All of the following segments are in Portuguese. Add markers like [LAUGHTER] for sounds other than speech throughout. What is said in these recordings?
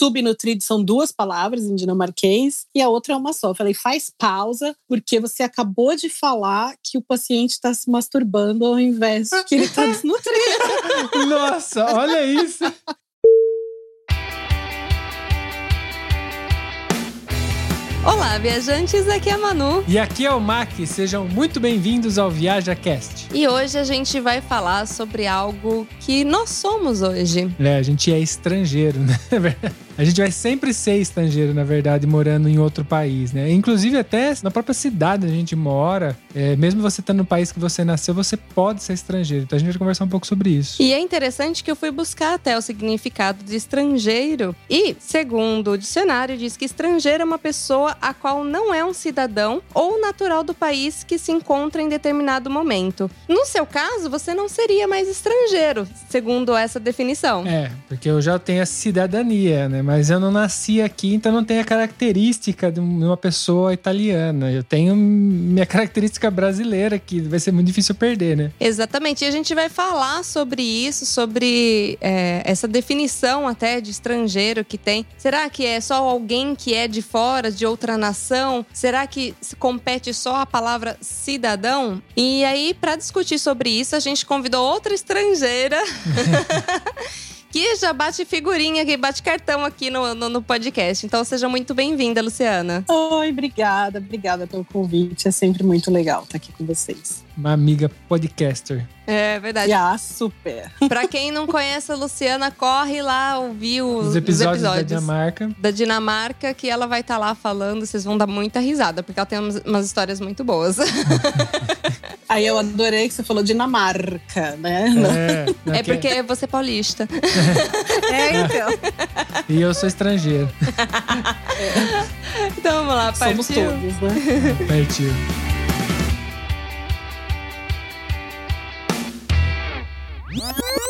subnutrido são duas palavras em dinamarquês e a outra é uma só. Eu falei, faz pausa, porque você acabou de falar que o paciente está se masturbando ao invés de que ele está desnutrido. [LAUGHS] Nossa, olha isso. Olá, viajantes, aqui é a Manu. E aqui é o Mac, sejam muito bem-vindos ao ViajaCast. E hoje a gente vai falar sobre algo que nós somos hoje. É, a gente é estrangeiro, né? [LAUGHS] A gente vai sempre ser estrangeiro, na verdade, morando em outro país, né? Inclusive, até na própria cidade onde a gente mora, é, mesmo você estando no país que você nasceu, você pode ser estrangeiro. Então a gente vai conversar um pouco sobre isso. E é interessante que eu fui buscar até o significado de estrangeiro. E, segundo o dicionário, diz que estrangeiro é uma pessoa a qual não é um cidadão ou natural do país que se encontra em determinado momento. No seu caso, você não seria mais estrangeiro, segundo essa definição. É, porque eu já tenho a cidadania, né? Mas eu não nasci aqui, então não tenho a característica de uma pessoa italiana. Eu tenho minha característica brasileira, que vai ser muito difícil perder, né? Exatamente. E a gente vai falar sobre isso, sobre é, essa definição até de estrangeiro que tem. Será que é só alguém que é de fora, de outra nação? Será que compete só a palavra cidadão? E aí, para discutir sobre isso, a gente convidou outra estrangeira. [LAUGHS] que já bate figurinha, que bate cartão aqui no, no, no podcast. Então seja muito bem-vinda, Luciana. Oi, obrigada, obrigada pelo convite. É sempre muito legal estar aqui com vocês. Uma amiga podcaster. É verdade. Ah, super. Pra quem não conhece a Luciana, corre lá ouvir os, Os episódios, os episódios da Dinamarca. da Dinamarca, que ela vai estar lá falando. Vocês vão dar muita risada, porque ela tem umas, umas histórias muito boas. [LAUGHS] Aí eu adorei que você falou Dinamarca, né? É, é porque você é paulista. [LAUGHS] É, então. E eu sou estrangeiro. Então vamos lá, partiu. Somos todos, né? Partiu. Música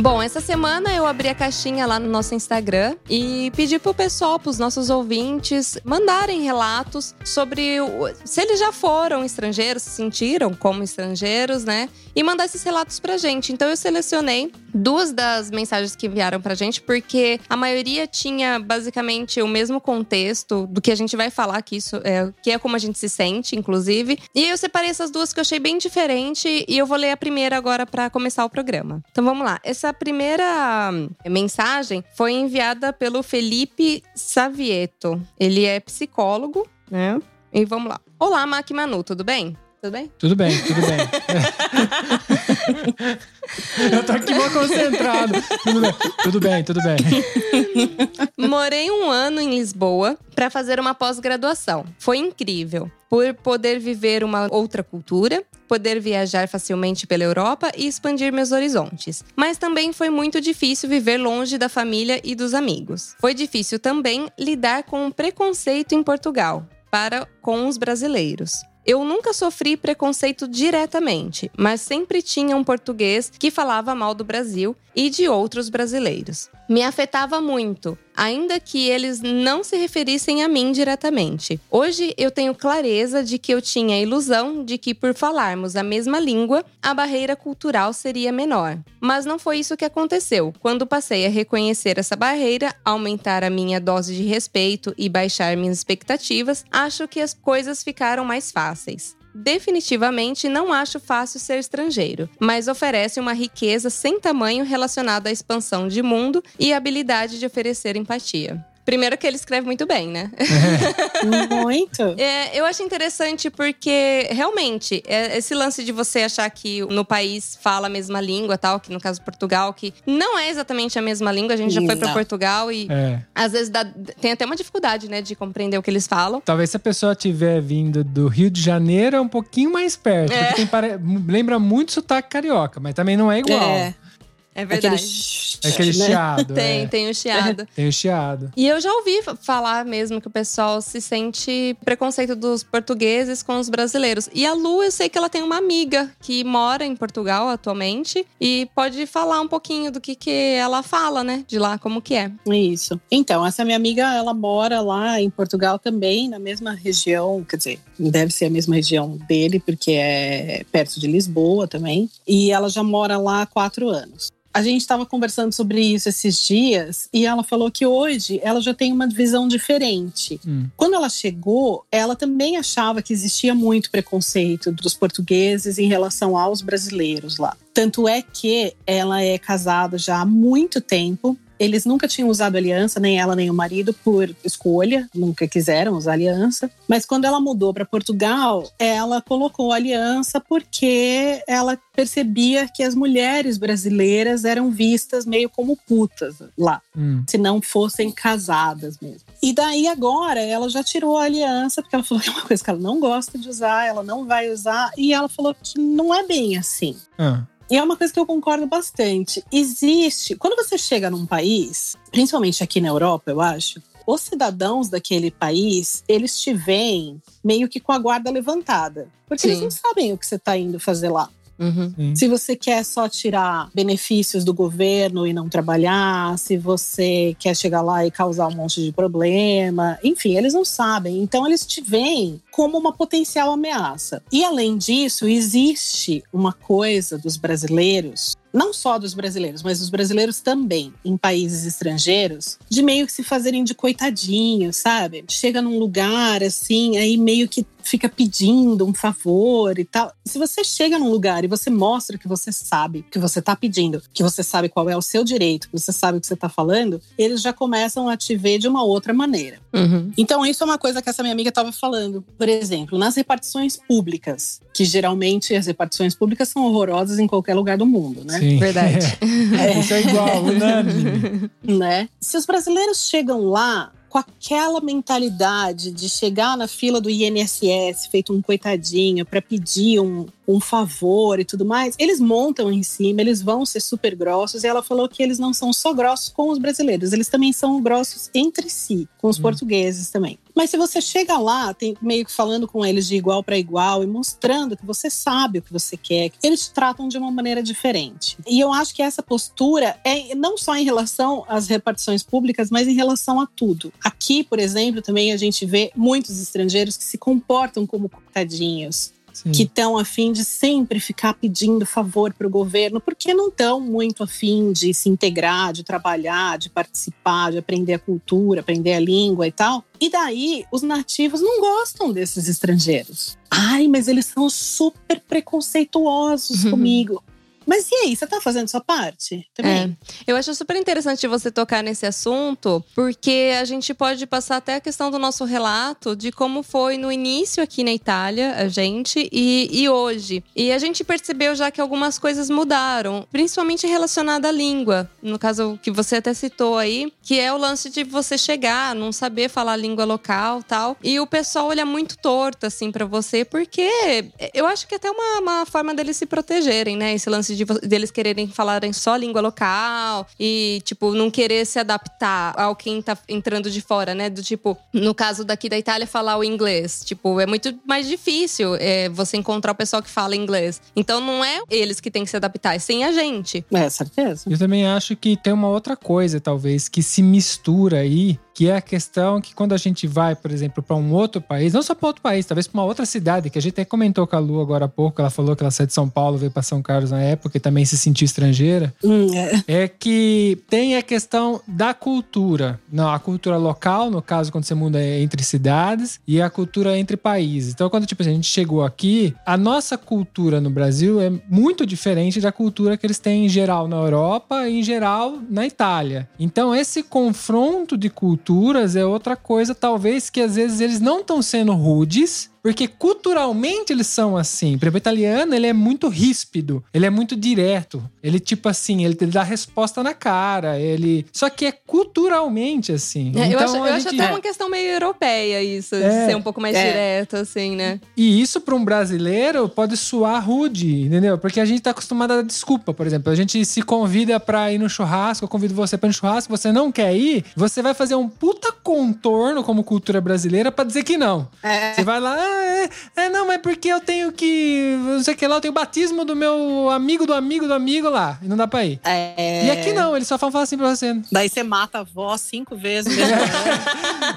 Bom, essa semana eu abri a caixinha lá no nosso Instagram e pedi pro pessoal, pros nossos ouvintes, mandarem relatos sobre o- se eles já foram estrangeiros, se sentiram como estrangeiros, né? E mandar esses relatos pra gente. Então eu selecionei duas das mensagens que enviaram pra gente, porque a maioria tinha basicamente o mesmo contexto do que a gente vai falar que isso é, que é como a gente se sente, inclusive. E eu separei essas duas que eu achei bem diferente e eu vou ler a primeira agora pra começar o programa. Então vamos lá. Essa primeira hum, mensagem foi enviada pelo Felipe Savieto. Ele é psicólogo, né? E vamos lá. Olá, Mac e Manu, tudo bem? Tudo bem? Tudo bem, tudo bem. [LAUGHS] [LAUGHS] eu tô aqui mal concentrado. Tudo bem, tudo bem, tudo bem. Morei um ano em Lisboa para fazer uma pós-graduação. Foi incrível. Por poder viver uma outra cultura, poder viajar facilmente pela Europa e expandir meus horizontes. Mas também foi muito difícil viver longe da família e dos amigos. Foi difícil também lidar com o preconceito em Portugal para com os brasileiros. Eu nunca sofri preconceito diretamente, mas sempre tinha um português que falava mal do Brasil e de outros brasileiros. Me afetava muito, ainda que eles não se referissem a mim diretamente. Hoje eu tenho clareza de que eu tinha a ilusão de que, por falarmos a mesma língua, a barreira cultural seria menor. Mas não foi isso que aconteceu. Quando passei a reconhecer essa barreira, aumentar a minha dose de respeito e baixar minhas expectativas, acho que as coisas ficaram mais fáceis. Definitivamente não acho fácil ser estrangeiro, mas oferece uma riqueza sem tamanho relacionada à expansão de mundo e habilidade de oferecer empatia. Primeiro que ele escreve muito bem, né? [LAUGHS] Muito. É, eu acho interessante porque, realmente, é, esse lance de você achar que no país fala a mesma língua, tal, que no caso Portugal, que não é exatamente a mesma língua. A gente já foi para. Portugal e É. às vezes dá- tem até uma dificuldade, né, de compreender o que eles falam. Talvez se a pessoa tiver vindo do Rio de Janeiro, é um pouquinho mais perto. É. Porque tem lembra muito sotaque carioca, mas também não é igual. É, É aquele, verdade. É aquele né? chiado. [LAUGHS] Tem, é. tem o chiado. [LAUGHS] Tem o chiado. E eu já ouvi fa- falar mesmo que o pessoal se sente preconceito dos portugueses com os brasileiros. E a Lu, eu sei que ela tem uma amiga que mora em Portugal atualmente e pode falar um pouquinho do que, que ela fala, né? De lá, como que é. Isso. Então, essa minha amiga, ela mora lá em Portugal também, na mesma região, quer dizer, deve ser a mesma região dele, porque é perto de Lisboa também. E ela já mora lá há quatro anos. A gente estava conversando sobre isso esses dias e ela falou que hoje ela já tem uma visão diferente. Hum. Quando ela chegou, ela também achava que existia muito preconceito dos portugueses em relação aos brasileiros lá. Tanto é que ela é casada já há muito tempo. Eles nunca tinham usado aliança, nem ela nem o marido, por escolha, nunca quiseram usar aliança. Mas quando ela mudou para Portugal, ela colocou aliança porque ela percebia que as mulheres brasileiras eram vistas meio como putas lá Hum. se não fossem casadas mesmo. E daí agora ela já tirou a aliança, porque ela falou que é uma coisa que ela não gosta de usar, ela não vai usar, e ela falou que não é bem assim. Ah. E é uma coisa que eu concordo bastante. Existe, quando você chega num país, principalmente aqui na Europa, eu acho, os cidadãos daquele país, eles te veem meio que com a guarda levantada. Porque eles Sim. não sabem o que você está indo fazer lá. Uhum. Se você quer só tirar benefícios do governo e não trabalhar, se você quer chegar lá e causar um monte de problema, enfim, eles não sabem. Então eles te veem como uma potencial ameaça. E além disso, existe uma coisa dos brasileiros, não só dos brasileiros, mas dos brasileiros também em países estrangeiros, de meio que se fazerem de coitadinho, sabe? Chega num lugar assim, aí meio que fica pedindo um favor e tal. Se você chega num lugar e você mostra que você sabe o que você tá pedindo, que você sabe qual é o seu direito, que você sabe o que você tá falando, eles já começam a te ver de uma outra maneira. Uhum. Então, isso é uma coisa que essa minha amiga estava falando. Por exemplo, nas repartições públicas, que geralmente as repartições públicas são horrorosas em qualquer lugar do mundo, né? Sim. Verdade. [LAUGHS] Isso é igual, unânime. [LAUGHS] né? Se os brasileiros chegam lá com aquela mentalidade de chegar na fila do INSS feito um coitadinho para pedir um, um favor e tudo mais, eles montam em cima, eles vão ser super grossos. E ela falou que eles não são só grossos com os brasileiros, eles também são grossos entre si, com os portugueses também. Mas se você chega lá, tem meio que falando com eles de igual para igual e mostrando que você sabe o que você quer, eles te tratam de uma maneira diferente. E eu acho que essa postura é não só em relação às repartições públicas, mas em relação a tudo. Aqui, por exemplo, também a gente vê muitos estrangeiros que se comportam como coitadinhos Sim. que estão afim de sempre ficar pedindo favor para o governo, porque não estão muito afim de se integrar, de trabalhar, de participar, de aprender a cultura, aprender a língua e tal. E daí, os nativos não gostam desses estrangeiros. Ai, mas eles são super preconceituosos comigo. Mas e aí, você tá fazendo sua parte? Também? Eu acho super interessante você tocar nesse assunto, porque a gente pode passar até a questão do nosso relato de como foi no início aqui na Itália, a gente, e, e hoje. E a gente percebeu já que algumas coisas mudaram, principalmente relacionada à língua. No caso que você até citou aí, que é o lance de você chegar, não saber falar a língua local tal. E o pessoal olha muito torto, assim, pra você, porque eu acho que é até uma, uma forma deles se protegerem, né? Esse lance de vo- deles quererem falarem só língua local e, tipo, não querer se adaptar ao quem tá entrando de fora, né? Do tipo, no caso daqui da Itália, falar o inglês. Tipo, é muito mais difícil é, você encontrar o pessoal que fala inglês. Então não é eles que têm que se adaptar, é sim a gente. É, certeza. Eu também acho que tem uma outra coisa, talvez, que se mistura aí, que é a questão que quando a gente vai, por exemplo, para um outro país, não só para outro país, talvez para uma outra cidade, que a gente até comentou com a Lu agora há pouco, ela falou que ela saiu de São Paulo, veio para São Carlos na época e também se sentiu estrangeira, Hum, é. é que tem a questão da cultura. Não, a cultura local, no caso, quando você muda entre cidades, e a cultura entre países. Então, quando tipo, assim, a gente chegou aqui, a nossa cultura no Brasil é muito diferente da cultura que eles têm em geral na Europa e em geral na Itália. Então, esse confronto de culturas é outra coisa, talvez, que às vezes eles não estão sendo rudes, porque culturalmente eles são assim. Por exemplo, o italiano, ele é muito ríspido, ele é muito direto. Ele, tipo assim, ele dá resposta na cara. Ele. Só que é culturalmente assim. É, eu então, acho, eu a acho gente- até uma questão meio europeia isso, É. de ser um pouco mais É. direto, assim, né? E isso para um brasileiro pode soar rude, entendeu? Porque a gente tá acostumado a dar desculpa, por exemplo. A gente se convida pra ir no churrasco, eu convido você pra ir no churrasco, você não quer ir, você vai fazer um puta contorno como cultura brasileira pra dizer que não. É. Você vai lá, ah, é, é, não, mas porque eu tenho que. Não sei o que lá, eu tenho o batismo do meu amigo do amigo do amigo lá. E não dá pra ir. É. E aqui não, eles só falam assim pra você. Daí você mata a avó cinco vezes. mesmo. [LAUGHS]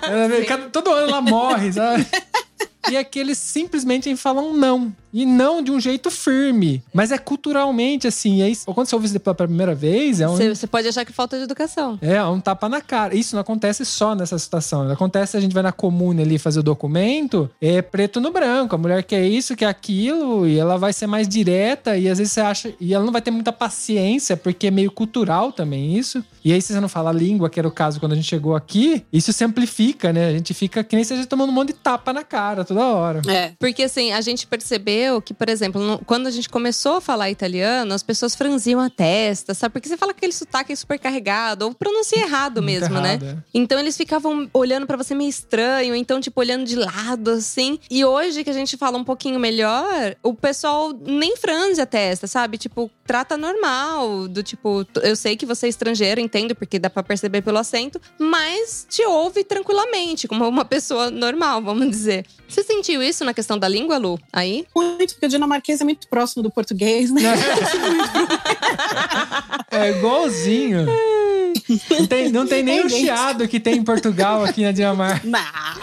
É, cada- todo ano ela morre, sabe? [LAUGHS] E aqui eles simplesmente falam não. E não de um jeito firme. Mas é culturalmente assim. E aí, quando você ouve isso pela primeira vez, é um, Você você pode achar que falta de educação. é um tapa na cara. Isso não acontece só nessa situação. Acontece a gente vai na comune ali fazer o documento, é preto no branco. A mulher quer isso, quer aquilo, e ela vai ser mais direta. E às vezes você acha. E ela não vai ter muita paciência, porque é meio cultural também isso. E aí, se você não fala a língua, que era o caso quando a gente chegou aqui, isso se amplifica, né? A gente fica que nem se a gente tomando um monte de tapa na cara toda hora. É. Porque assim, a gente percebeu que, por exemplo, no- quando a gente começou a falar italiano, as pessoas franziam a testa, sabe? Porque você fala aquele sotaque super carregado, ou pronuncia errado mesmo, né? errado, é. Então eles ficavam olhando pra você meio estranho, então, tipo, olhando de lado, assim. E hoje que a gente fala um pouquinho melhor, o pessoal nem franze a testa, sabe? Tipo, trata normal. Do tipo, eu sei que você é estrangeiro, entendo, porque dá pra perceber pelo acento, mas te ouve tranquilamente, como uma pessoa normal, vamos dizer. Você sentiu isso na questão da língua, Lu? Aí? Muito, porque o dinamarquês é muito próximo do português, né? [LAUGHS] É igualzinho. Não tem, não tem nem o chiado que tem em Portugal aqui na Dinamarca.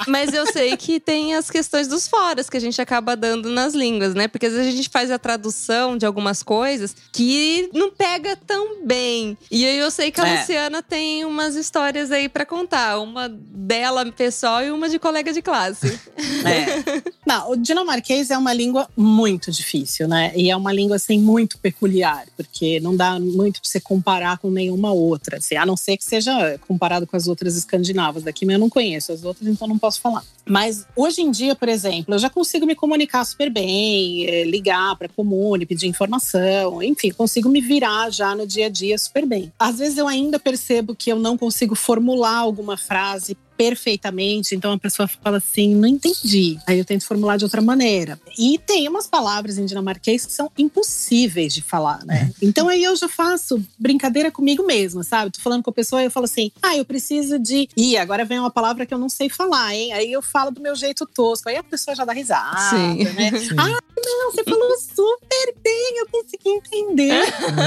Mas eu sei que tem as questões dos foras que a gente acaba dando nas línguas, né? Porque às vezes a gente faz a tradução de algumas coisas que não pega tão bem. E aí eu sei que a É. Luciana tem umas histórias aí pra contar. Uma dela pessoal e uma de colega de classe. [LAUGHS] É. [LAUGHS] Não, o dinamarquês é uma língua muito difícil, né? E é uma língua assim muito peculiar, porque não dá muito pra você comparar com nenhuma outra, assim, a não ser que seja comparado com as outras escandinavas daqui, mas eu não conheço as outras, então não posso falar. Mas hoje em dia, por exemplo, eu já consigo me comunicar super bem, eh, ligar para comune, pedir informação, enfim, consigo me virar já no dia a dia super bem. Às vezes eu ainda percebo que eu não consigo formular alguma frase perfeitamente, então a pessoa fala assim, não entendi. Aí eu tento formular de outra maneira. E tem umas palavras em dinamarquês que são impossíveis de falar, né? Então aí eu já faço brincadeira comigo mesma, sabe? Tô falando com a pessoa e eu falo assim: "Ah, eu preciso de Ih, agora vem uma palavra que eu não sei falar, hein?" Aí eu falo do meu jeito tosco. Aí a pessoa já dá risada, Sim. né? Ah, não, você falou super bem, eu consegui entender.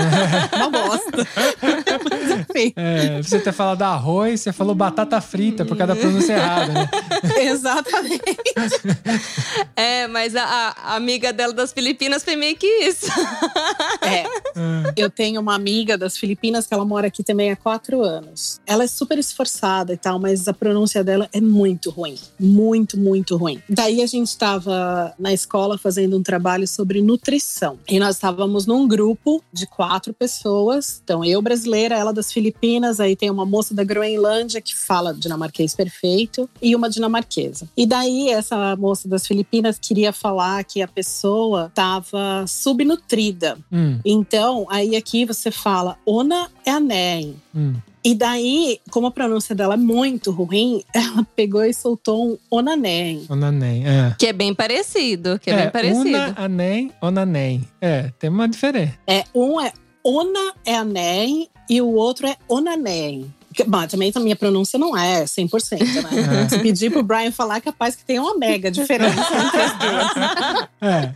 [LAUGHS] Uma bosta. Mas enfim. É, você ter falado arroz, você falou batata frita por causa da pronúncia errada, né? [LAUGHS] Exatamente. é, mas a, a amiga dela das Filipinas foi meio que isso. [LAUGHS] É. Eu tenho uma amiga das Filipinas que ela mora aqui também há quatro anos. Ela é super esforçada e tal, mas a pronúncia dela é muito ruim. Muito, muito ruim. Daí a gente estava na escola fazendo um trabalho sobre nutrição. E nós estávamos num grupo de quatro pessoas. Então, eu brasileira, ela das Filipinas, aí tem uma moça da Groenlândia que fala dinamarquês perfeito e uma dinamarquesa. E daí essa moça das Filipinas queria falar que a pessoa estava subnutrida. Hum, Então, aí aqui você fala Ona é anem. hum. E daí, como a pronúncia dela é muito ruim, [LAUGHS] ela pegou e soltou um onanem. Onanem, é. Que é bem parecido, que é, bem parecido. Una, anem, onanem. É, tem uma diferença. É, um é ona é anem e o outro é onanem. Bom, também a minha pronúncia não é 100%, né? [LAUGHS] É. Se pedir pro Brian falar, é capaz que tem uma mega diferença entre as duas. É.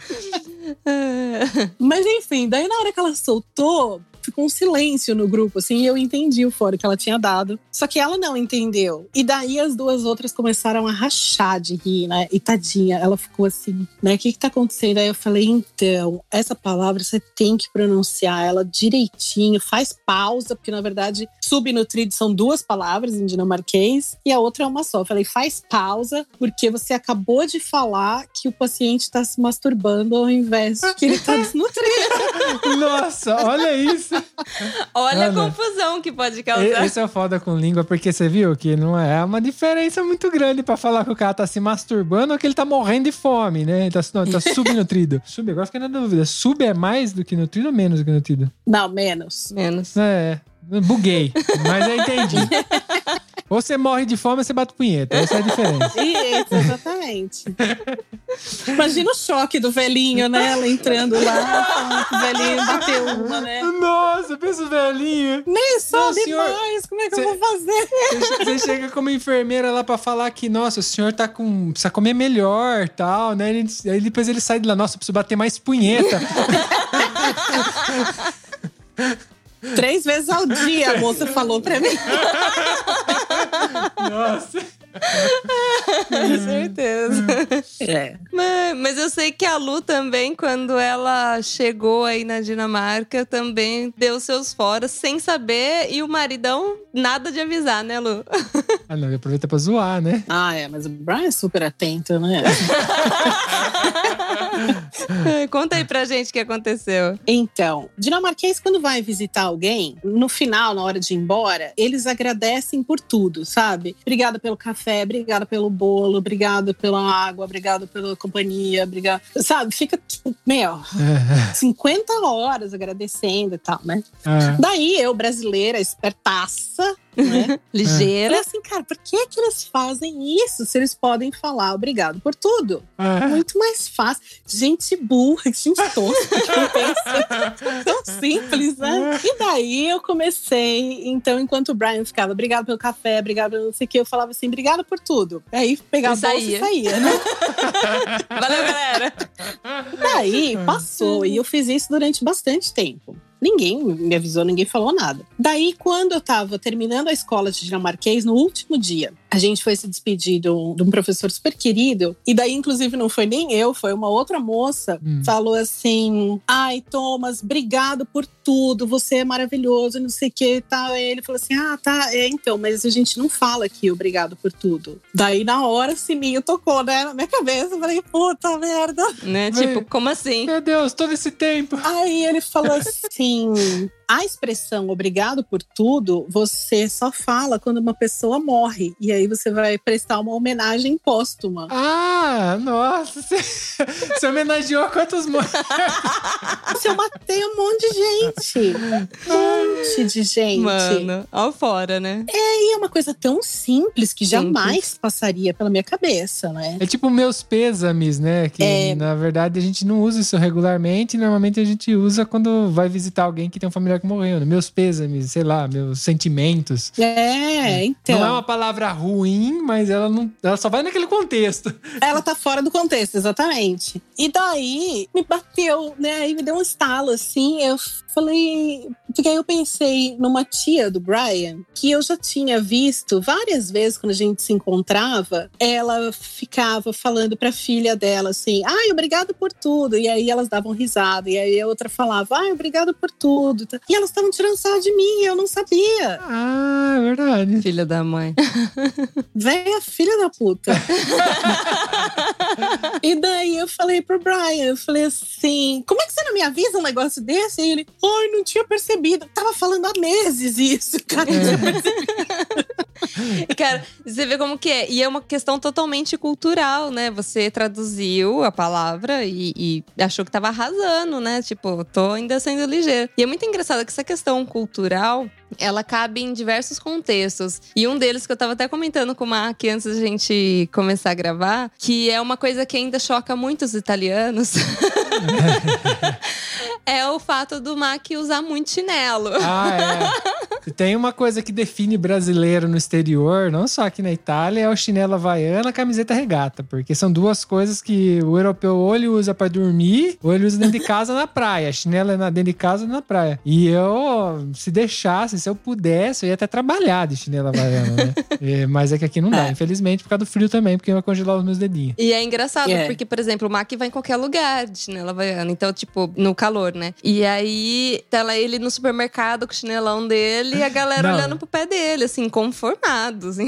[LAUGHS] Mas enfim, daí na hora que ela soltou, ficou um silêncio no grupo, assim, e eu entendi o fora que ela tinha dado. Só que ela não entendeu. E daí as duas outras começaram a rachar de rir, né? E tadinha, ela ficou assim, né? O que que tá acontecendo? Aí eu falei, então, essa palavra você tem que pronunciar ela direitinho, faz pausa, porque na verdade subnutrido são duas palavras em dinamarquês e a outra é uma só. Eu falei, faz pausa, porque você acabou de falar que o paciente está se masturbando ao invés de que ele tá desnutrido. [LAUGHS] Nossa, olha isso. [LAUGHS] Olha Ana, a confusão que pode E- causar. Esse é foda com língua, porque você viu que não é uma diferença muito grande pra falar que o cara tá se masturbando ou que ele tá morrendo de fome, né? Ele tá, não, ele tá [LAUGHS] subnutrido. Sub, agora fiquei na dúvida. Sub é mais do que nutrido ou menos do que nutrido? Não, menos. Menos. É, buguei, mas eu entendi. [LAUGHS] Ou você morre de fome ou você bate punheta. Essa é a diferença. [LAUGHS] Isso, exatamente. Imagina o choque do velhinho, né? Ela entrando lá, o velhinho bateu uma, né? Nossa, pensa o velhinho. Nem sobe senhor, mais, como é que cê- eu vou fazer? Você chega como enfermeira lá pra falar que, nossa, o senhor tá com. precisa comer melhor tal, né? Ele- Aí depois ele sai de lá, nossa, eu preciso bater mais punheta. Três vezes ao dia, a moça falou pra mim. [LAUGHS] nossa. Com certeza. É. Mas, mas eu sei que a Lu também, quando ela chegou aí na Dinamarca, também deu seus foras sem saber e o maridão nada de avisar, né, Lu? Ah, não, ele aproveita pra zoar, né? Ah, é, mas o Brian é super atento, né? [LAUGHS] [LAUGHS] Conta aí pra gente o que aconteceu. Então, dinamarquês, quando vai visitar alguém, no final, na hora de ir embora, eles agradecem por tudo, sabe? Obrigada pelo café, obrigada pelo bolo, obrigada pela água, obrigada pela companhia, obrigada. Sabe? Fica, tipo, meu, [LAUGHS] 50 horas agradecendo e tal, né? Ah, Daí eu, brasileira, espertaça, né? [LAUGHS] Ligeira. Falei assim, cara, por que que eles fazem isso se eles podem falar obrigado por tudo? ah. Muito mais fácil. Gente burra, gente tosca, que não pensa [LAUGHS] tão simples, né? E daí eu comecei, então, enquanto o Brian ficava, obrigado pelo café, obrigado pelo não sei o que, eu falava assim, obrigado por tudo. Aí pegava E a bolsa e saía, né? [LAUGHS] Valeu, galera. Daí passou, e eu fiz isso durante bastante tempo. Ninguém me avisou, ninguém falou nada. Daí, quando eu tava terminando a escola de dinamarquês, no último dia, a gente foi se despedir de um, de um professor super querido. E daí, inclusive, não foi nem eu, foi uma outra moça. Hum. Falou assim: Ai, Thomas, obrigado por tudo, você é maravilhoso, não sei o que e tal. Aí ele falou assim: Ah, tá, é, então, mas a gente não fala aqui obrigado por tudo. Daí, na hora, o sininho tocou, né, na minha cabeça. Eu falei: Puta merda. Né? Tipo, como assim? Meu Deus, todo esse tempo. Aí ele falou assim: a expressão obrigado por tudo, você só fala quando uma pessoa morre. E aí você vai prestar uma homenagem póstuma. Ah, nossa. Você, você homenageou quantos mortos? [LAUGHS] Eu matei um monte de gente. Um monte de gente. Mano, ao fora, né? E é uma coisa tão simples que jamais passaria pela minha cabeça, né? É tipo meus pêsames, né? Que É. na verdade a gente não usa isso regularmente. Normalmente a gente usa quando vai visitar alguém que tem um familiar que morreu. Né? Meus pêsames, sei lá, meus sentimentos. É, então. Não é uma palavra ruim, mas ela não, ela só vai naquele contexto. Ela tá fora do contexto, exatamente. E daí me bateu, né? Aí me deu um estalo assim. Eu falei. Porque aí eu pensei numa tia do Brian, que eu já tinha visto várias vezes quando a gente se encontrava. Ela ficava falando pra filha dela assim: ai, obrigado por tudo. E aí elas davam risada. E aí a outra falava: ai, obrigado por tudo. E elas estavam tirando sarro de mim, eu não sabia. Ah, é verdade. Filha da mãe. Véia filha da puta. [LAUGHS] e daí eu falei pro Brian, eu falei assim, como é que você não me avisa um negócio desse? E ele, ai, não tinha percebido. Tava falando há meses isso, cara. percebido. [LAUGHS] Cara, você vê como que é. E é uma questão totalmente cultural, né? Você traduziu a palavra e, e achou que tava arrasando, né? Tipo, tô ainda sendo ligeiro. E é muito engraçado que essa questão cultural, ela cabe em diversos contextos. E um deles que eu tava até comentando com o Mark antes da gente começar a gravar, que é uma coisa que ainda choca muito os italianos. [LAUGHS] é o fato do Mac usar muito chinelo. Ah, é. Tem uma coisa que define brasileiro no exterior, não só aqui na Itália, é o chinelo havaiana, a camiseta regata. Porque são duas coisas que o europeu ou ele usa pra dormir, ou ele usa dentro de casa na praia. Chinelo é na- dentro de casa na praia. E eu, se deixasse, se eu pudesse, eu ia até trabalhar de chinelo havaiana, né? [LAUGHS] É, mas é que aqui não dá, É. infelizmente, por causa do frio também, porque vai congelar os meus dedinhos. E é engraçado, É. porque, por exemplo, o Mac vai em qualquer lugar de chinelo havaiana. Então, tipo, no calor, né? E aí, tá lá ele no supermercado com o chinelão dele e a galera Não. olhando pro pé dele, assim, conformados. Sim,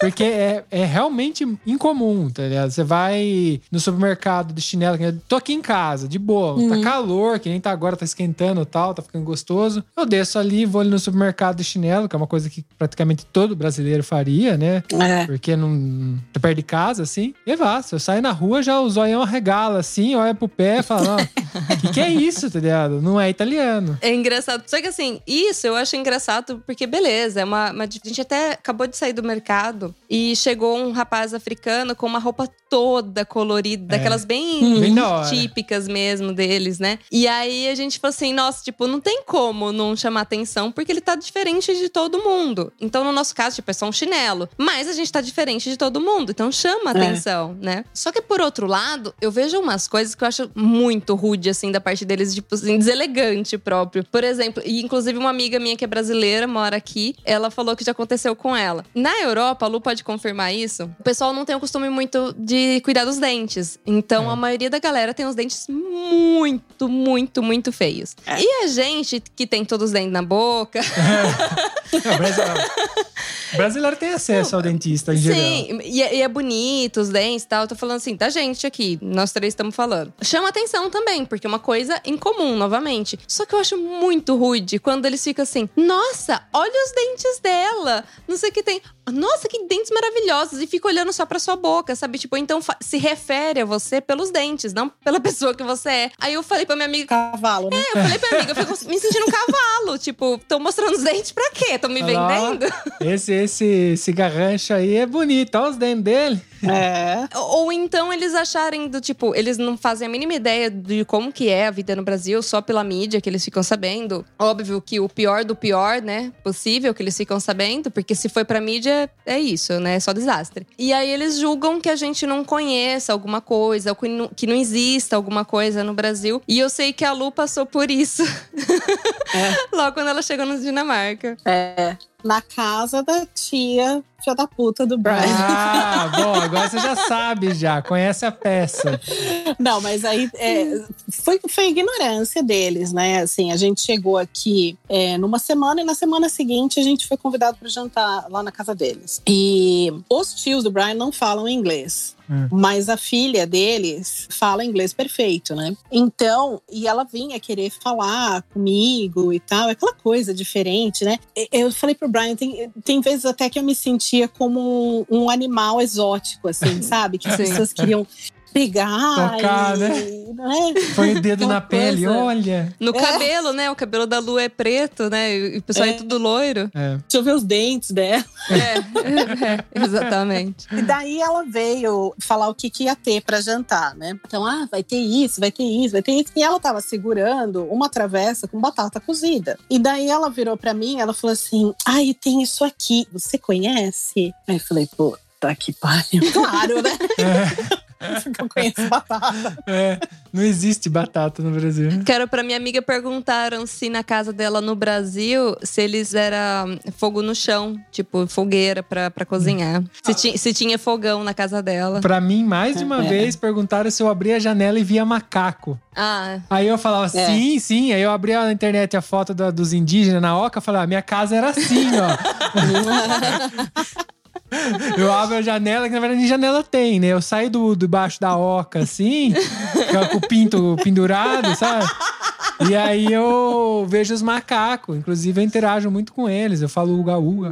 porque é, é realmente incomum, tá ligado? Você vai no supermercado de chinelo, tô aqui em casa, de boa, tá calor, que nem tá agora, tá esquentando e tal, tá ficando gostoso. Eu desço ali, vou ali no supermercado de chinelo, que é uma coisa que praticamente todo brasileiro faria, né? É. Porque não tá perto de casa, assim. E vá, se eu sair na rua, já o zoião arregala, assim, olha pro pé e fala, ó, [LAUGHS] que que é isso, tá ligado? Não é italiano. É engraçado. Só que assim, isso eu acho engraçado porque, beleza, é uma, uma- A gente até acabou de sair do mercado e chegou um rapaz africano com uma roupa toda colorida, daquelas bem, Bem típicas mesmo deles, né? E aí a gente falou assim: nossa, tipo, não tem como não chamar atenção porque ele tá diferente de todo mundo. Então, no nosso caso, tipo, é só um chinelo. Mas a gente tá diferente de todo mundo, então chama É. atenção, né? Só que por outro lado, eu vejo umas coisas que eu acho muito rude, assim, da parte deles, tipo assim, deselegante próprio. Por exemplo, e inclusive uma amiga minha que é brasileira, mora aqui, ela falou que já aconteceu com ela. Na Europa, a Lu pode confirmar isso, o pessoal não tem o costume muito de cuidar dos dentes. Então, É. a maioria da galera tem os dentes muito, muito, muito feios. É. E a gente que tem todos os dentes na boca, [LAUGHS] Não, brasileiro, [LAUGHS] brasileiro tem acesso ao dentista em geral. Sim, e é, e é bonito os dentes e tal. Eu tô falando assim, da gente aqui, nós três estamos falando. Chama atenção também, porque é uma coisa incomum, novamente. Só que eu acho muito rude quando eles ficam assim: nossa, olha os dentes dela. Não sei o que tem. Nossa, que dentes maravilhosos. E fica olhando só pra sua boca, sabe? Tipo, então se refere a você pelos dentes, não pela [LAUGHS] pessoa que você é. Aí eu falei pra minha amiga. Cavalo, né? Eu falei pra minha amiga, eu fico me sentindo um cavalo. [LAUGHS] Tipo, tô mostrando os dentes pra quê? Tô me vendendo? Esse, esse cigarrancho aí é bonito, olha os dentes dele. É. [LAUGHS] Ou então eles acharem do tipo, eles não fazem a mínima ideia de como que é a vida no Brasil, só pela mídia que eles ficam sabendo. Óbvio que o pior do pior, né, possível que eles ficam sabendo, porque se foi pra mídia, é isso, né, é só desastre. E aí eles julgam que a gente não conheça alguma coisa, que não, que não exista alguma coisa no Brasil. E eu sei que a Lu passou por isso. [LAUGHS] Logo quando ela chegou na Dinamarca. É. Na casa da tia, filha da puta do Brian. Ah, [LAUGHS] bom, agora você já sabe já, conhece a peça. Não, mas aí é, foi, foi ignorância deles, né? Assim, a gente chegou aqui é, numa semana e na semana seguinte a gente foi convidado para jantar lá na casa deles. E os tios do Brian não falam inglês. Hum. Mas a filha deles fala inglês perfeito, né? Então, e ela vinha querer falar comigo e tal, aquela coisa diferente, né? Eu falei pro Brian, tem, tem vezes até que eu me sentia como um, um animal exótico, assim, [LAUGHS] sabe? Que as pessoas queriam pegar Tocar, e, né? né? Põe o dedo na pele, coisa. olha. No É. cabelo, né? O cabelo da Lu é preto, né? E o pessoal é, É. tudo loiro. É. Deixa eu ver os dentes dela. É, [LAUGHS] é, exatamente. E daí ela veio falar o que, que ia ter pra jantar, né? Então, ah, vai ter isso, vai ter isso, vai ter isso. E ela tava segurando uma travessa com batata cozida. E daí ela virou pra mim, ela falou assim: ah, e tem isso aqui, você conhece? Aí eu falei, puta que pariu. Claro, né? Porque [LAUGHS] eu conheço batata. É, não existe batata no Brasil. Quero pra minha amiga perguntaram se na casa dela no Brasil, se eles era hum, fogo no chão, tipo fogueira pra, pra cozinhar. Se, ti- se tinha fogão na casa dela. Pra mim, mais de uma É. vez, perguntaram se eu abria a janela e via macaco. Ah, Aí eu falava, É. sim, sim. Aí eu abria na internet a foto da- dos indígenas na oca e falava, minha casa era assim, ó. [LAUGHS] [LAUGHS] Eu abro a janela, que na verdade nem janela tem, né? Eu saio do, debaixo da oca, assim, [LAUGHS] com o pinto pendurado, sabe? E aí eu vejo os macacos. Inclusive, eu interajo muito com eles. Eu falo uga-uga.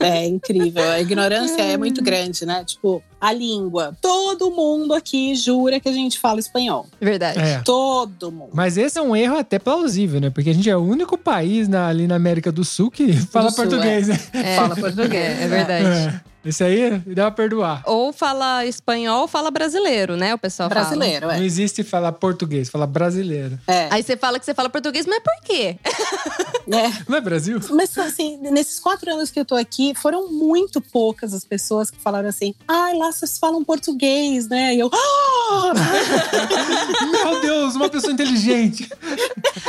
É incrível. A ignorância é muito grande, né? Tipo, a língua. Todo mundo aqui jura que a gente fala espanhol. verdade. É. Todo mundo. Mas esse é um erro até plausível, né? Porque a gente é o único país na- ali na América do Sul que fala Sul, português, né? É, Fala português, É, é verdade. Esse aí dá pra perdoar. Ou fala espanhol ou fala brasileiro, né? O pessoal fala. Brasileiro, Não é. existe falar português, fala brasileiro. é. Aí você fala que você fala português, mas por quê? [LAUGHS] é. Não é Brasil? Mas assim, nesses quatro anos que eu tô aqui, foram muito poucas as pessoas que falaram assim: ai, lá vocês falam português, né? E eu. "Ah!" [LAUGHS] Meu Deus, uma pessoa inteligente.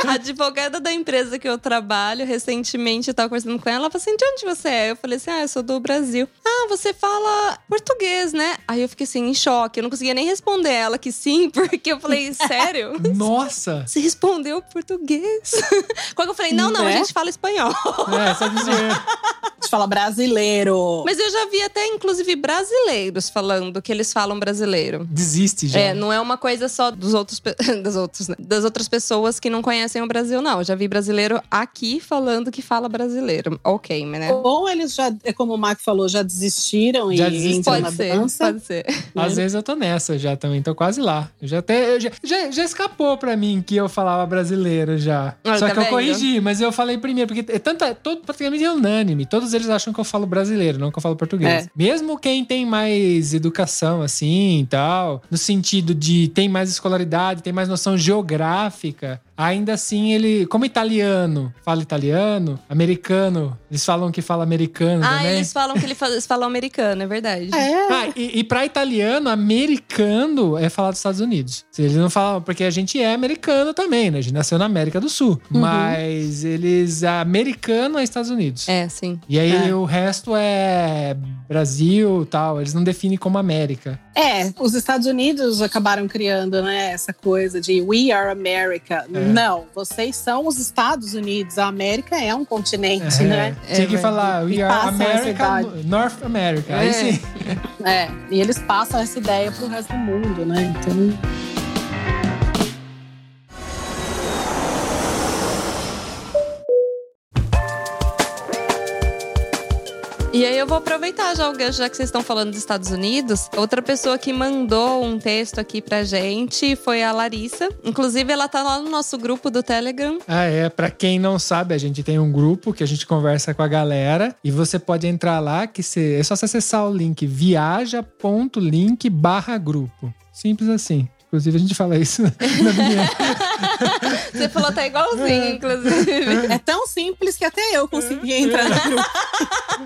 A advogada da empresa que eu trabalho, recentemente eu tava conversando com ela, ela falou assim: de onde você é? Eu falei assim: ah, eu sou do Brasil. Ah, você fala português, né? Aí eu fiquei assim, em choque. Eu não conseguia nem responder ela que sim, [LAUGHS] porque eu falei, sério? Nossa! Você respondeu português? [LAUGHS] Quando eu falei, não, não, a Né? gente fala espanhol. É, só dizer. A gente fala brasileiro. Mas eu já vi até, inclusive, brasileiros falando que eles falam brasileiro. Desiste já. É, não é uma coisa só dos outros, [LAUGHS] das, outros, né? das outras pessoas que não conhecem o Brasil, não. Eu já vi brasileiro aqui falando que fala brasileiro. Ok, né? Ou eles já, é como o Marco falou, já desistiram Já e desistiram. entram Pode na ser, dança. pode ser. Às vezes eu tô nessa já também, tô quase lá. Eu já até. eu já, já, já escapou pra mim que eu falava brasileiro já. Ah, Só tá que eu vendo? corrigi, mas eu falei primeiro, porque é tanta, todo, praticamente é unânime. Todos eles acham que eu falo brasileiro, não que eu falo português. É. Mesmo quem tem mais educação, assim e tal, no sentido de tem mais escolaridade, tem mais noção geográfica. Ainda assim, ele, como italiano, fala italiano, americano, eles falam que fala americano Ah, também. eles falam que ele fa- eles falam americano, é verdade. É. Ah, e, e pra italiano, americano é falar dos Estados Unidos. Eles não falam, porque a gente é americano também, né? A gente nasceu na América do Sul. Mas eles, americano é Estados Unidos. É, sim. E aí É. o resto é Brasil tal. Eles não definem como América. É, os Estados Unidos acabaram criando, né, essa coisa de we are America. É. Não, vocês são os Estados Unidos. A América é um continente, É, né? Tinha que É, falar, we are America. North America. Aí É. sim. [LAUGHS] É, e eles passam essa ideia pro resto do mundo, né? Então, aí eu vou aproveitar já o gancho, já que vocês estão falando dos Estados Unidos. Outra pessoa que mandou um texto aqui pra gente foi a Larissa. Inclusive, ela tá lá no nosso grupo do Telegram. Ah, é. Pra quem não sabe, a gente tem um grupo que a gente conversa com a galera e você pode entrar lá, que é só acessar o link viaja.link barra grupo. Simples assim. Inclusive, a gente fala isso [LAUGHS] na minha. [LAUGHS] Você falou até igualzinho, inclusive. é tão simples que até eu consegui entrar no grupo.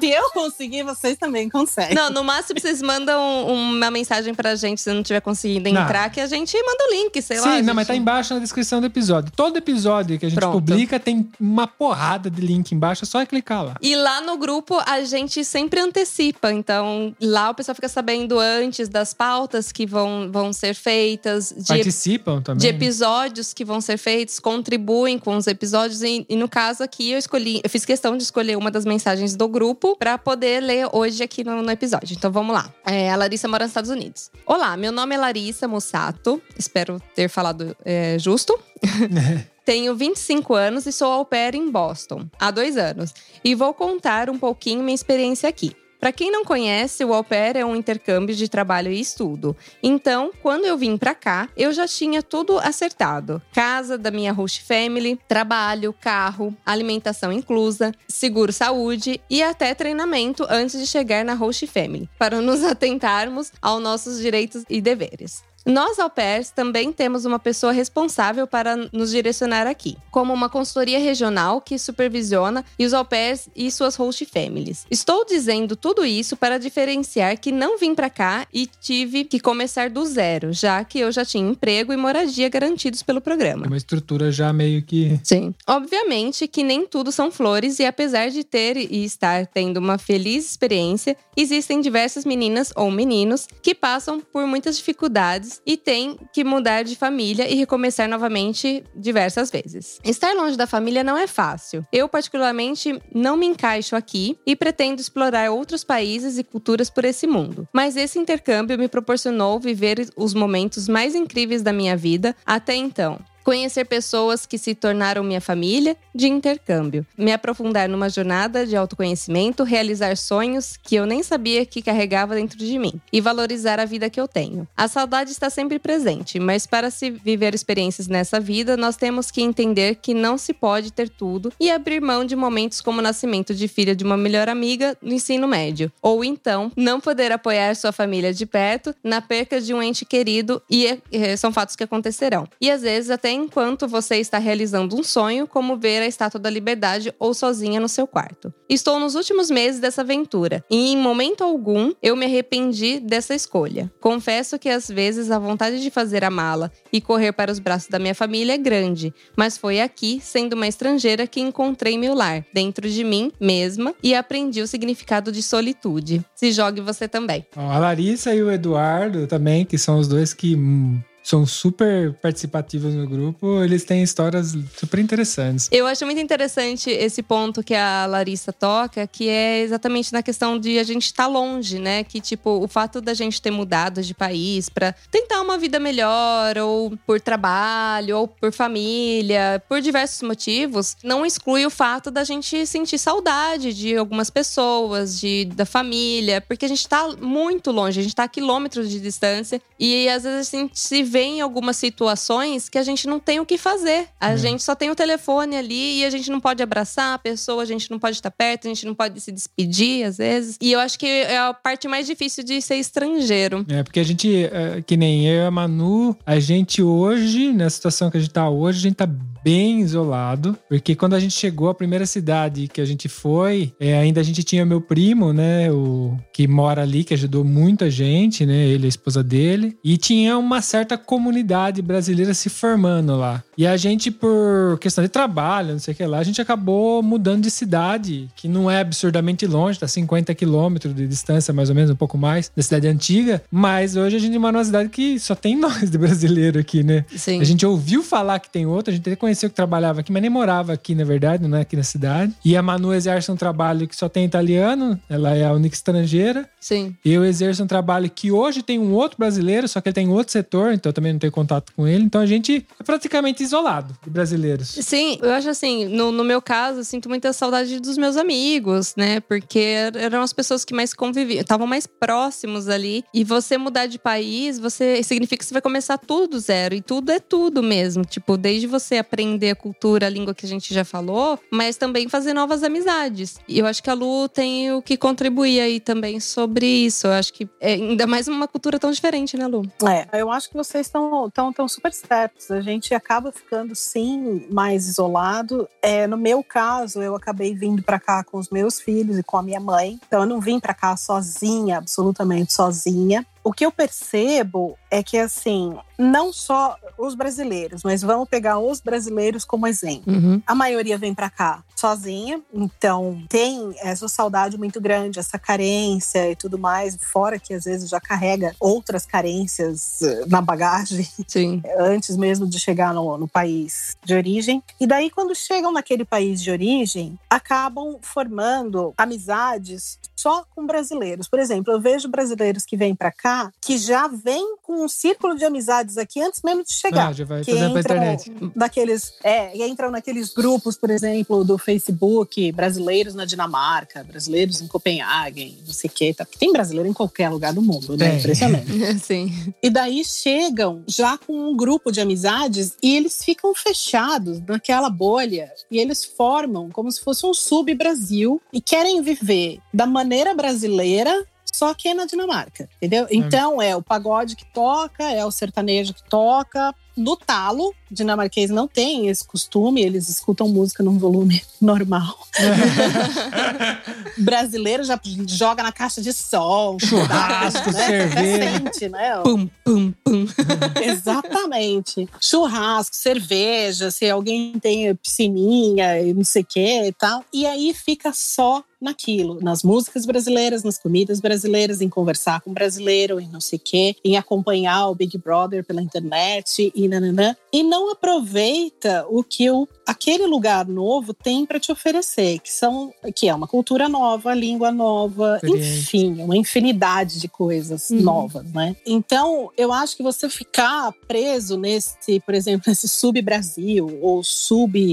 Se eu conseguir, vocês também conseguem. Não, no máximo vocês mandam uma mensagem pra gente se não tiver conseguindo Não. entrar, que a gente manda o link, sei Sim, lá. não, gente- mas tá embaixo na descrição do episódio. Todo episódio que a gente Pronto. publica tem uma porrada de link embaixo, é só clicar lá. E lá no grupo a gente sempre antecipa. Então, lá o pessoal fica sabendo antes das pautas que vão, vão ser feitas, de, Participam também. de episódios que vão ser feitos, contribuem com os episódios. E, e no caso aqui, eu escolhi, eu fiz questão de escolher uma das mensagens do grupo pra poder ler hoje aqui no, no episódio. Então vamos lá. É, a Larissa mora nos Estados Unidos. Olá, meu nome é Larissa Mussato. Espero ter falado é, justo. [LAUGHS] Tenho 25 anos e sou au pair em Boston há dois anos. E vou contar um pouquinho minha experiência aqui. Para quem não conhece, o au pair é um intercâmbio de trabalho e estudo. Então, quando eu vim para cá, eu já tinha tudo acertado: casa da minha host family, trabalho, carro, alimentação inclusa, seguro saúde e até treinamento antes de chegar na host family, para nos [LAUGHS] atentarmos aos nossos direitos e deveres. Nós, au pairs, também temos uma pessoa responsável para nos direcionar aqui, como uma consultoria regional que supervisiona e os au pairs e suas host families. Estou dizendo tudo isso para diferenciar que não vim para cá e tive que começar do zero, já que eu já tinha emprego e moradia garantidos pelo programa. Tem uma estrutura já meio que. Sim. Obviamente que nem tudo são flores e apesar de ter e estar tendo uma feliz experiência, existem diversas meninas ou meninos que passam por muitas dificuldades e têm que mudar de família e recomeçar novamente diversas vezes. Estar longe da família não é fácil. Eu particularmente não me encaixo aqui e pretendo explorar outros países e culturas por esse mundo. Mas esse intercâmbio me proporcionou viver os momentos mais incríveis da minha vida até então. Conhecer pessoas que se tornaram minha família de intercâmbio, me aprofundar numa jornada de autoconhecimento, realizar sonhos que eu nem sabia que carregava dentro de mim e valorizar a vida que eu tenho. A saudade está sempre presente, mas para se viver experiências nessa vida, nós temos que entender que não se pode ter tudo e abrir mão de momentos como o nascimento de filha de uma melhor amiga no ensino médio, ou então não poder apoiar sua família de perto na perca de um ente querido e eh, são fatos que acontecerão. E às vezes até enquanto você está realizando um sonho, como ver a Estátua da Liberdade ou sozinha no seu quarto. Estou nos últimos meses dessa aventura e em momento algum eu me arrependi dessa escolha. Confesso que às vezes a vontade de fazer a mala e correr para os braços da minha família é grande, mas foi aqui, sendo uma estrangeira, que encontrei meu lar, dentro de mim mesma e aprendi o significado de solitude. Se jogue você também. A Larissa e o Eduardo também, que são os dois que hum, são super participativos no grupo, eles têm histórias super interessantes. Eu acho muito interessante esse ponto que a Larissa toca, que é exatamente na questão de a gente estar tá longe, né? Que, tipo, o fato da gente ter mudado de país para tentar uma vida melhor, ou por trabalho, ou por família, por diversos motivos, não exclui o fato da gente sentir saudade de algumas pessoas, de, da família, porque a gente tá muito longe, a gente tá a quilômetros de distância, e às vezes a gente se vê em algumas situações que a gente não tem o que fazer. A É. gente só tem o telefone ali e a gente não pode abraçar a pessoa, a gente não pode estar perto, a gente não pode se despedir às vezes. E eu acho que é a parte mais difícil de ser estrangeiro. É, porque a gente, é, que nem eu e a Manu, a gente hoje, na situação que a gente tá hoje, a gente tá bem isolado. Porque quando a gente chegou à primeira cidade que a gente foi, é, ainda a gente tinha meu primo, né? O que mora ali, que ajudou muita gente, né? Ele e a esposa dele. E tinha uma certa comunidade brasileira se formando lá. E a gente, por questão de trabalho, não sei o que lá, a gente acabou mudando de cidade, que não é absurdamente longe, tá 50 quilômetros de distância, mais ou menos, um pouco mais, da cidade antiga. Mas hoje a gente mora numa cidade que só tem [LAUGHS] nós de brasileiro aqui, né? Sim. A gente ouviu falar que tem outra, a gente até conheceu que trabalhava aqui, mas nem morava aqui, na verdade, não é aqui na cidade. E a Manu exerce um trabalho que só tem italiano, ela é a única estrangeira. Sim. Eu exerço um trabalho que hoje tem um outro brasileiro, só que ele tem outro setor, então eu também não tenho contato com ele. Então a gente é praticamente isolado de brasileiros. Sim, eu acho assim, no, no meu caso, eu sinto muita saudade dos meus amigos, né? Porque eram as pessoas que mais conviviam, estavam mais próximos ali. E você mudar de país, você significa que você vai começar tudo do zero. E tudo é tudo mesmo. Tipo, desde você aprender a cultura, a língua que a gente já falou, mas também fazer novas amizades. E eu acho que a Lu tem o que contribuir aí também sobre isso. Eu acho que é ainda mais uma cultura tão diferente, né, Lu? É, eu acho que vocês estão tão, tão super certos. A gente acaba ficando, sim, mais isolado. É, no meu caso, eu acabei vindo para cá com os meus filhos e com a minha mãe. Então, eu não vim para cá sozinha, absolutamente sozinha. O que eu percebo é que, assim, não só os brasileiros, mas vamos pegar os brasileiros como exemplo. Uhum. A maioria vem para cá sozinha, então tem essa saudade muito grande, essa carência e tudo mais, fora que às vezes já carrega outras carências eh, na bagagem [LAUGHS] Sim. antes mesmo de chegar no, no país de origem. E daí, quando chegam naquele país de origem, acabam formando amizades só com brasileiros. Por exemplo, eu vejo brasileiros que vêm para cá que já vêm com um círculo de amizades aqui antes mesmo de chegar Ah, já vai que entram internet. daqueles é, e entram naqueles grupos, por exemplo, do Facebook, brasileiros na Dinamarca, brasileiros em Copenhague, não sei o que, tá? Porque tem brasileiro em qualquer lugar do mundo, né? Impressionante. [LAUGHS] Sim. E daí chegam já com um grupo de amizades e eles ficam fechados naquela bolha e eles formam como se fosse um sub-Brasil e querem viver da maneira brasileira. Só que é na Dinamarca, entendeu? Então é o pagode que toca, é o sertanejo que toca. No talo, dinamarquês não tem esse costume, eles escutam música num volume [LAUGHS] normal. [LAUGHS] Brasileiro já joga na caixa de som, Churrasco, né? cerveja. Sente, né? Pum, pum, pum. [LAUGHS] Exatamente. Churrasco, cerveja, se alguém tem piscininha e não sei o que e tal. E aí fica só naquilo, nas músicas brasileiras, nas comidas brasileiras, em conversar com brasileiro, em não sei o quê, em acompanhar o Big Brother pela internet e nananã. E não aproveita o que o, aquele lugar novo tem para te oferecer, que são que é uma cultura nova, língua nova, enfim, uma infinidade de coisas Uhum. novas, né? Então, eu acho que você ficar preso nesse, por exemplo, nesse sub-Brasil ou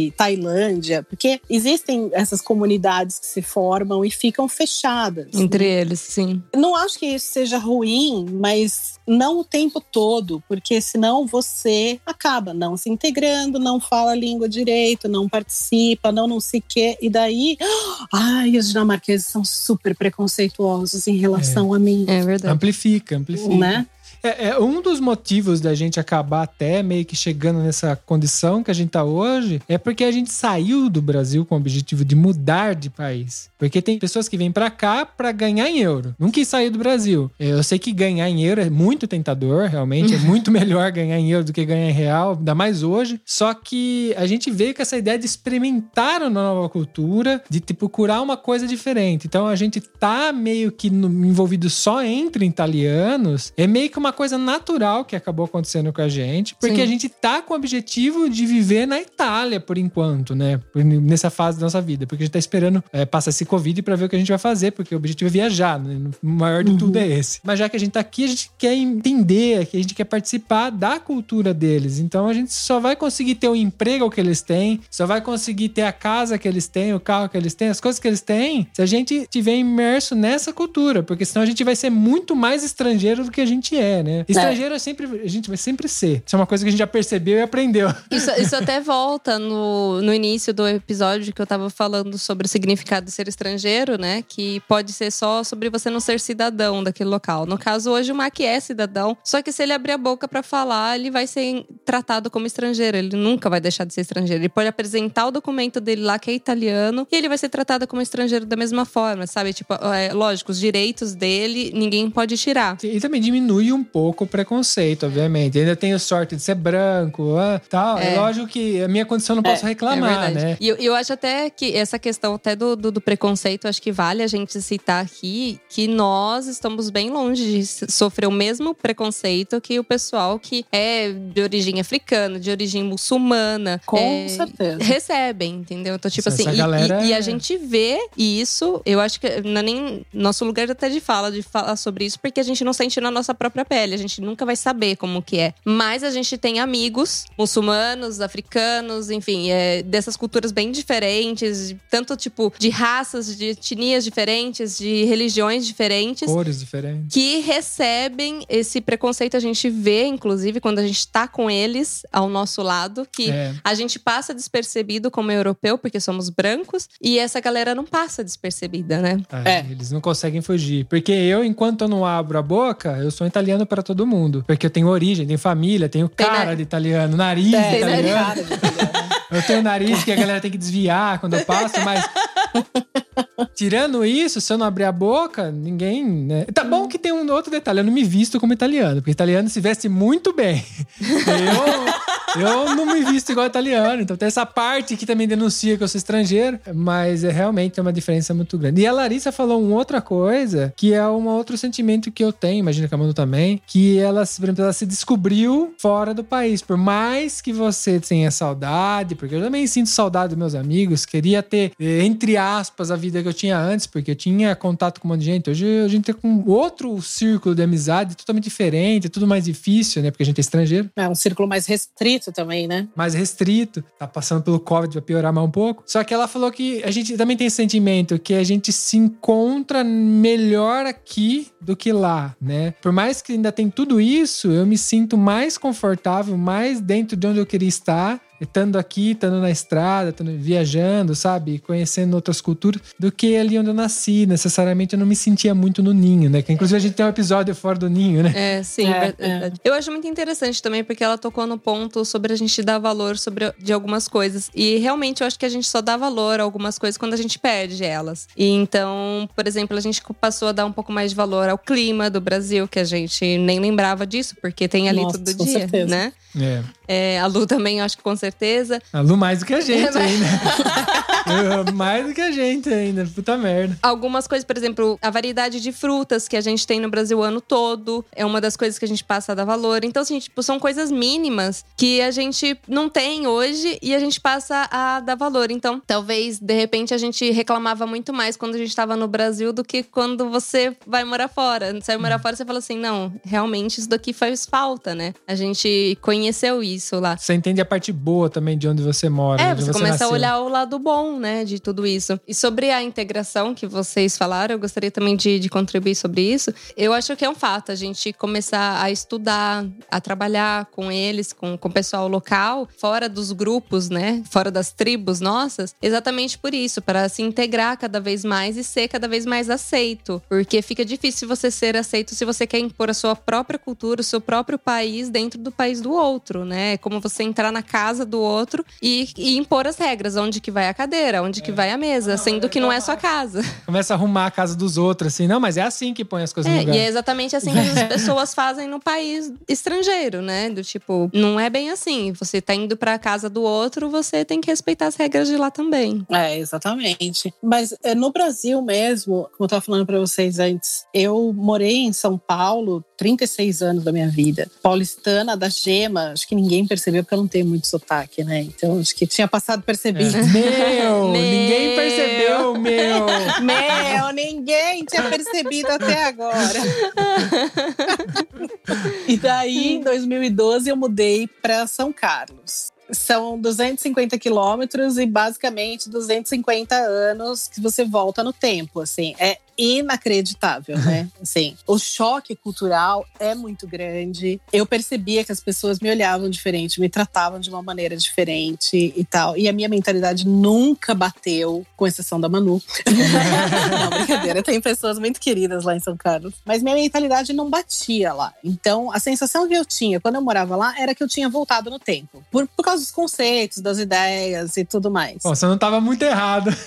sub-Tailândia, porque existem essas comunidades que se formam e ficam fechadas. Entre eles, sim. Não acho que isso seja ruim, mas não o tempo todo, porque senão você acaba não se integrando, não fala a língua direito, não participa, não não sei o quê. E daí, [GASPS] ai, os dinamarqueses são super preconceituosos em relação a mim, É verdade. Amplifica, amplifica. né? É, é um dos motivos da gente acabar até meio que chegando nessa condição que a gente tá hoje é porque a gente saiu do Brasil com o objetivo de mudar de país. Porque tem pessoas que vêm pra cá pra ganhar em euro. Não quis sair do Brasil. É, Eu sei que ganhar em euro é muito tentador, realmente. É [LAUGHS] muito melhor ganhar em euro do que ganhar em real, ainda mais hoje. Só que a gente veio com essa ideia de experimentar uma nova cultura, de tipo procurar uma coisa diferente. Então a gente tá meio que envolvido só entre italianos. É meio que uma coisa natural que acabou acontecendo com a gente, porque Sim. a gente tá com o objetivo de viver na Itália por enquanto, né? Nessa fase da nossa vida, porque a gente tá esperando é, passar esse Covid pra ver o que a gente vai fazer, porque o objetivo é viajar, né? O maior de tudo é esse. Mas já que a gente tá aqui, a gente quer entender, que a gente quer participar da cultura deles. Então a gente só vai conseguir ter o emprego que eles têm, só vai conseguir ter a casa que eles têm, o carro que eles têm, as coisas que eles têm, se a gente tiver imerso nessa cultura, porque senão a gente vai ser muito mais estrangeiro do que a gente é, né? Estrangeiro é sempre, a gente vai sempre ser. Isso é uma coisa que a gente já percebeu e aprendeu. Isso, isso [LAUGHS] até volta no, no início do episódio que eu tava falando sobre o significado de ser estrangeiro, né? Que pode ser só sobre você não ser cidadão daquele local. No caso, hoje o Mac é cidadão, só que se ele abrir a boca pra falar, ele vai ser tratado como estrangeiro. Ele nunca vai deixar de ser estrangeiro. Ele pode apresentar o documento dele lá, que é italiano, e ele vai ser tratado como estrangeiro da mesma forma, sabe? Tipo, é, lógico, os direitos dele ninguém pode tirar. E também diminui um pouco o preconceito, obviamente. Ainda tenho sorte de ser branco, ah, tal. É. É. lógico que a minha condição não posso É reclamar, verdade. né? E eu, eu acho até que essa questão até do, do, do preconceito, acho que vale a gente citar aqui que nós estamos bem longe de sofrer o mesmo preconceito que o pessoal que é de origem africana, de origem muçulmana. Com é, certeza. Recebem, entendeu? Então, tipo Essa assim, e- galera e, e é- a gente vê isso, eu acho que não é nem nosso lugar até de fala, de falar sobre isso, porque a gente não sente na nossa própria pele, a gente nunca vai saber como que é. Mas a gente tem amigos muçulmanos, africanos, enfim, é, dessas culturas bem diferentes, de- tanto tipo de raças, de etnias diferentes, de religiões diferentes Cores diferentes. que recebem esse preconceito. A gente vê, inclusive, quando a gente tá com eles ao nosso lado, que É. a gente passa despercebido como europeu, porque somos brancos, e essa galera não passa despercebida, né? É, É. Eles não conseguem fugir. Porque eu, enquanto eu não abro a boca, eu sou italiano para todo mundo. Porque eu tenho origem, tenho família, tenho Tem cara na- de italiano, nariz de italiano. italiano. Eu tenho nariz que a galera tem que desviar quando eu passo, mas. [LAUGHS] Tirando isso, se eu não abrir a boca, ninguém. Né? Tá bom que tem um outro detalhe. Eu não me visto como italiano, porque italiano se veste muito bem. Eu, eu não me visto igual italiano. Então tem essa parte que também denuncia que eu sou estrangeiro, mas é realmente é uma diferença muito grande. E a Larissa falou uma outra coisa, que é um outro sentimento que eu tenho, imagina que a Manu também, que ela, por exemplo, ela se descobriu fora do país. Por mais que você tenha saudade, porque eu também sinto saudade dos meus amigos, queria ter, eh, entre aspas, a vida que eu tinha antes, porque eu tinha contato com um monte de gente. Hoje a gente tem com outro círculo de amizade totalmente diferente, tudo mais difícil, né? Porque a gente é estrangeiro É um círculo mais restrito também, né? mais restrito, tá passando pelo Covid, vai piorar mais um pouco. Só que ela falou que a gente também tem esse sentimento que a gente se encontra melhor aqui do que lá, né? Por mais que ainda tem tudo isso, eu me sinto mais confortável, mais dentro de onde eu queria estar. Estando aqui, estando na estrada, estando viajando, sabe? Conhecendo outras culturas, do que ali onde eu nasci. Necessariamente eu não me sentia muito no ninho, né? Que inclusive a gente tem um episódio fora do ninho, né? É, sim, É, verdade. Eu acho muito interessante também, porque ela tocou no ponto sobre a gente dar valor sobre, de algumas coisas. E realmente eu acho que a gente só dá valor a algumas coisas quando a gente perde elas. E então, por exemplo, a gente passou a dar um pouco mais de valor ao clima do Brasil, que a gente nem lembrava disso, porque tem ali Nossa, todo com dia, certeza. né? É. É, a Lu também, acho que com certeza. A Lu mais do que a gente É, mas- ainda. [LAUGHS] [LAUGHS] mais do que a gente ainda. Puta merda. Algumas coisas, por exemplo, a variedade de frutas que a gente tem no Brasil o ano todo é uma das coisas que a gente passa a dar valor. Então, assim, tipo, são coisas mínimas que a gente não tem hoje e a gente passa a dar valor. Então, talvez, de repente, a gente reclamava muito mais quando a gente estava no Brasil do que quando você vai morar fora. Você vai morar fora, você fala assim: não, realmente isso daqui faz falta, né? A gente conheceu isso lá. Você entende a parte boa também de onde você mora. É, onde você começa nasceu. a olhar o lado bom, né, de tudo isso. E sobre a integração que vocês falaram, eu gostaria também de, de contribuir sobre isso. Eu acho que é um fato a gente começar a estudar, a trabalhar com eles, com, com o pessoal local, fora dos grupos, né, fora das tribos nossas, exatamente por isso, para se integrar cada vez mais e ser cada vez mais aceito. Porque fica difícil você ser aceito se você quer impor a sua própria cultura, o seu próprio país dentro do país do outro, né? É como você entrar na casa do outro e, e impor as regras, onde que vai a cadeira, onde que vai a mesa, sendo que não é sua casa. [LAUGHS] Começa a arrumar a casa dos outros, assim. Não, mas é assim que põe as coisas no É, lugar. e é exatamente assim que as [LAUGHS] pessoas fazem no país estrangeiro, né? Do tipo, não é bem assim. Você tá indo pra casa do outro, você tem que respeitar as regras de lá também. É, exatamente. Mas é, no Brasil mesmo, como eu tava falando para vocês antes, eu morei em São Paulo 36 anos da minha vida. Paulistana da Gema, acho que ninguém percebeu porque eu não tenho muito sotaque, né? Então acho que tinha passado percebido. Meu, [LAUGHS] Meu. ninguém percebeu, meu. Meu, ninguém tinha percebido até agora. [LAUGHS] e daí, em 2012, eu mudei para São Carlos. São 250 quilômetros e basicamente 250 anos que você volta no tempo, assim. É inacreditável, né? [LAUGHS] Assim, o choque cultural é muito grande. Eu percebia que as pessoas me olhavam diferente, me tratavam de uma maneira diferente e tal. E a minha mentalidade nunca bateu, com exceção da Manu. [LAUGHS] não, brincadeira. Tem pessoas muito queridas lá em São Carlos. Mas minha mentalidade não batia lá. Então, a sensação que eu tinha quando eu morava lá era que eu tinha voltado no tempo. Por, por causa dos conceitos, das ideias e tudo mais. Bom, você não tava muito errado. [LAUGHS]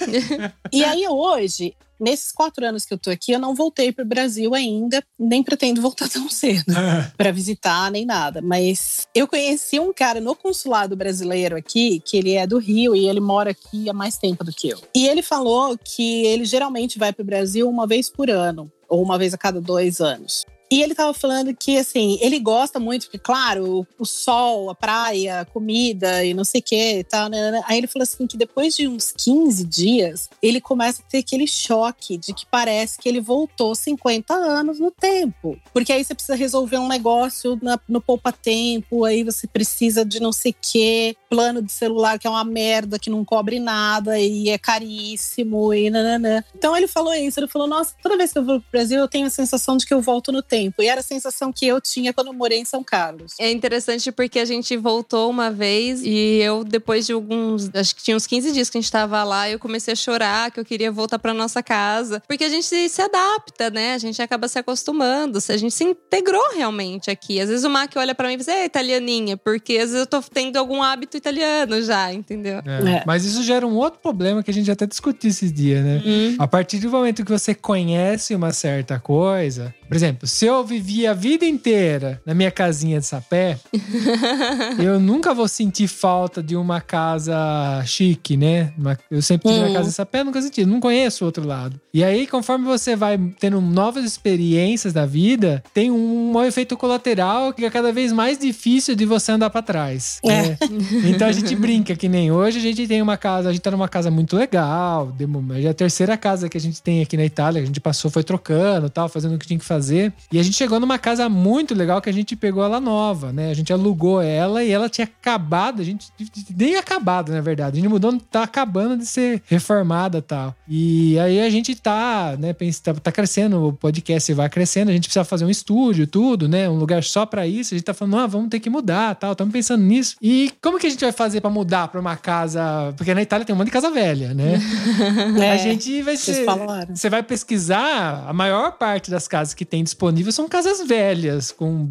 E aí, hoje, nesses quatro anos que eu tô aqui, eu não voltei pro Brasil ainda, nem pretendo voltar [LAUGHS] tão cedo para visitar nem nada. Mas eu conheci um cara no consulado brasileiro aqui, que ele é do Rio e ele mora aqui há mais tempo do que eu. E ele falou que ele geralmente vai pro Brasil uma vez por ano, ou uma vez a cada dois anos. E ele tava falando que, assim, ele gosta muito, porque, claro, o, sol, a praia, a comida e não sei o que e tal. Né, né. Aí ele falou assim que depois de uns 15 dias, ele começa a ter aquele choque de que parece que ele voltou 50 anos no tempo. Porque aí você precisa resolver um negócio na- no poupa-tempo, aí você precisa de não sei o que, plano de celular que é uma merda, que não cobre nada e é caríssimo e nananã. Então ele falou isso, ele falou, nossa, toda vez que eu vou pro Brasil eu tenho a sensação de que eu volto no tempo. E era a sensação que eu tinha quando eu morei em São Carlos. É interessante porque a gente voltou uma vez e eu, depois de alguns. Acho que tinha uns 15 dias que a gente tava lá, eu comecei a chorar, que eu queria voltar pra nossa casa. Porque a gente se, se adapta, né? A gente acaba se acostumando. A gente se integrou realmente aqui. Às vezes o Mac olha pra mim e diz, é italianinha, porque às vezes eu tô tendo algum hábito italiano já, entendeu? É. É. Mas isso gera um outro problema que a gente até discutiu esses dias, né? Hum. A partir do momento que você conhece uma certa coisa, por exemplo, se eu vivi a vida inteira na minha casinha de sapé, [LAUGHS] eu nunca vou sentir falta de uma casa chique, né? Eu sempre tive Hum. uma casa de sapé, nunca senti, não conheço o outro lado. E aí, conforme você vai tendo novas experiências da vida, tem um, efeito colateral que é cada vez mais difícil de você andar pra trás. É. né? [LAUGHS] Então a gente brinca que nem hoje a gente tem uma casa, a gente tá numa casa muito legal. é a terceira casa que a gente tem aqui na Itália, a gente passou, foi trocando tal, fazendo o que tinha que fazer. E a gente chegou numa casa muito legal que a gente pegou ela nova, né? A gente alugou ela e ela tinha acabado, a gente nem acabado, na verdade. A gente mudou, tá acabando de ser reformada e tal. E aí a gente tá, né, pensa- tá, tá crescendo, o podcast vai crescendo, a gente precisa fazer um estúdio, tudo, né? Um lugar só pra isso. A gente tá falando, ah, vamos ter que mudar, tal, estamos pensando nisso. E como que a gente vai fazer pra mudar pra uma casa, porque na Itália tem um monte de casa velha, né? [LAUGHS] A É, gente vai Vocês ser falaram. você vai pesquisar, a maior parte das casas que tem disponível são casas velhas, com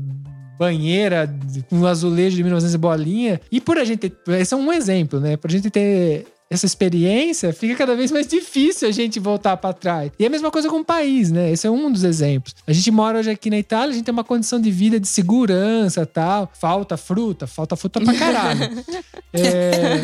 banheira, com azulejo de 1900 e bolinha. E por a gente esse é um exemplo, né? Por a gente ter essa experiência, fica cada vez mais difícil a gente voltar para trás. E é a mesma coisa com o país, né? Esse é um dos exemplos. A gente mora hoje aqui na Itália, a gente tem uma condição de vida de segurança tal. Falta fruta, falta fruta pra caralho. [LAUGHS] É,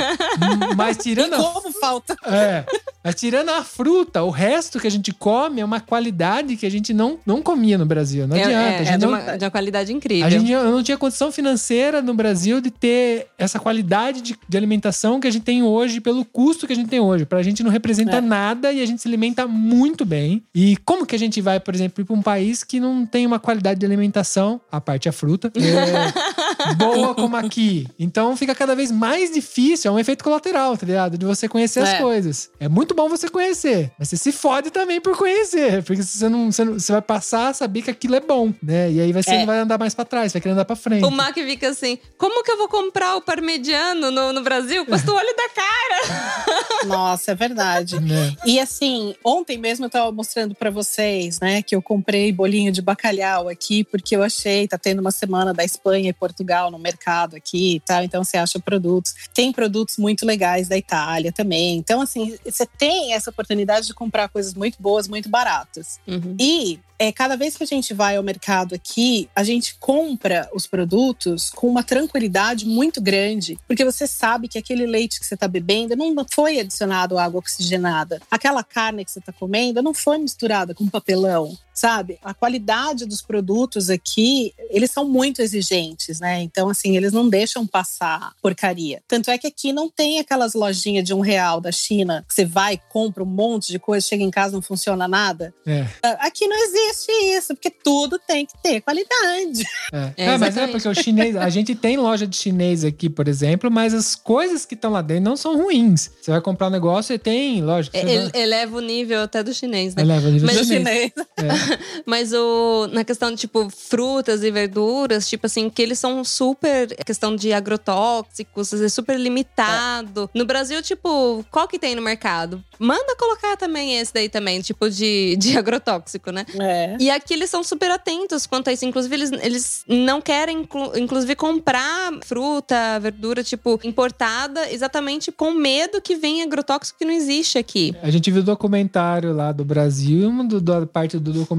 mas E tirando a como falta? é. Mas tirando a fruta, o resto que a gente come é uma qualidade que a gente não, não comia no Brasil. Não É, adianta. é, a é gente de, não, uma, de uma qualidade incrível. a gente eu não tinha condição financeira no Brasil de ter essa qualidade de, de alimentação que a gente tem hoje, pelo custo que a gente tem hoje. Pra gente não representa É. nada e a gente se alimenta muito bem. E como que a gente vai, por exemplo, ir pra um país que não tem uma qualidade de alimentação, a parte a fruta, é, [LAUGHS] boa como aqui? Então fica cada vez mais difícil, é um efeito colateral, tá ligado? De você conhecer as É. coisas. É muito bom você conhecer, mas você se fode também por conhecer, porque você não, você, não- você vai passar a saber que aquilo é bom, né? E aí você É. não vai andar mais pra trás, vai querer andar pra frente. O Mac fica assim: como que eu vou comprar o parmegiano no, no Brasil? Custa o olho da cara. [LAUGHS] Nossa, é verdade. [LAUGHS] Né? E assim, ontem mesmo eu tava mostrando pra vocês, né, que eu comprei bolinho de bacalhau aqui, porque eu achei, tá tendo uma semana da Espanha e Portugal no mercado aqui e tal, então você acha produtos. Tem produtos muito legais da Itália também. Então, assim, você tem essa oportunidade de comprar coisas muito boas, muito baratas. Uhum. E é, cada vez que a gente vai ao mercado aqui, a gente compra os produtos com uma tranquilidade muito grande, porque você sabe que aquele leite que você está bebendo não foi adicionado água oxigenada. Aquela carne que você está comendo não foi misturada com papelão, sabe? A qualidade dos produtos aqui, eles são muito exigentes, né? Então, assim, eles não deixam passar porcaria. Tanto é que aqui não tem aquelas lojinhas de um real da China, que você vai, compra um monte de coisa, chega em casa não funciona nada. É, Aqui não existe isso, porque tudo tem que ter qualidade. é. É, É, mas é porque o chinês, a gente tem loja de chinês aqui, por exemplo, mas as coisas que estão lá dentro não são ruins. Você vai comprar um negócio e tem, lógico. Você Ele- vai- eleva o nível até do chinês, né? eleva o nível Mas Do chinês. chinês. É. [LAUGHS] Mas o, na questão de, tipo, frutas e verduras, tipo assim, que eles são super. questão de agrotóxicos, é super limitado. No Brasil, tipo, qual que tem no mercado? Manda colocar também esse daí também, tipo, de, [LAUGHS] de agrotóxico, né? É. E aqui eles são super atentos quanto a isso. Inclusive, eles, eles não querem, inclu- inclusive, comprar fruta, verdura, tipo, importada, exatamente com medo que venha agrotóxico que não existe aqui. A gente viu o documentário lá do Brasil, uma do- da parte do documentário,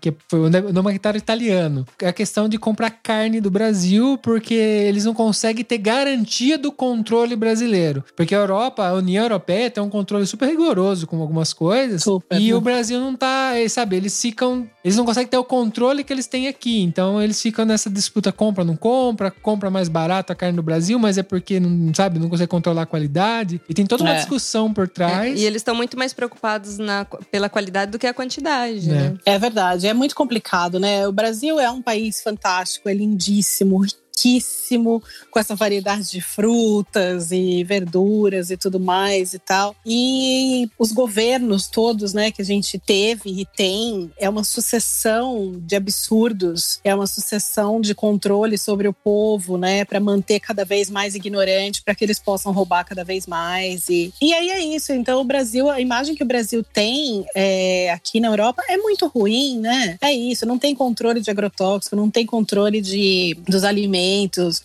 que foi um documentário italiano. É a questão de comprar carne do Brasil, porque eles não conseguem ter garantia do controle brasileiro. Porque a Europa, a União Europeia, tem um controle super rigoroso com algumas coisas. Super, e né? o Brasil não tá, eh, sabe, eles ficam. Eles não conseguem ter o controle que eles têm aqui. Então eles ficam nessa disputa: compra, não compra, compra mais barato a carne do Brasil, mas é porque, não sabe, não consegue controlar a qualidade. E tem toda uma É. discussão por trás. E eles estão muito mais preocupados na, pela qualidade do que a quantidade, É. né? É verdade, é muito complicado, né? O Brasil é um país fantástico, é lindíssimo, riquíssimo, com essa variedade de frutas e verduras e tudo mais e tal. E os governos todos, né, que a gente teve e tem, é uma sucessão de absurdos, é uma sucessão de controle sobre o povo, né, para manter cada vez mais ignorante, para que eles possam roubar cada vez mais. E, e aí é isso. Então, o Brasil, a imagem que o Brasil tem é, aqui na Europa é muito ruim, né? É isso, não tem controle de agrotóxico, não tem controle de, dos alimentos,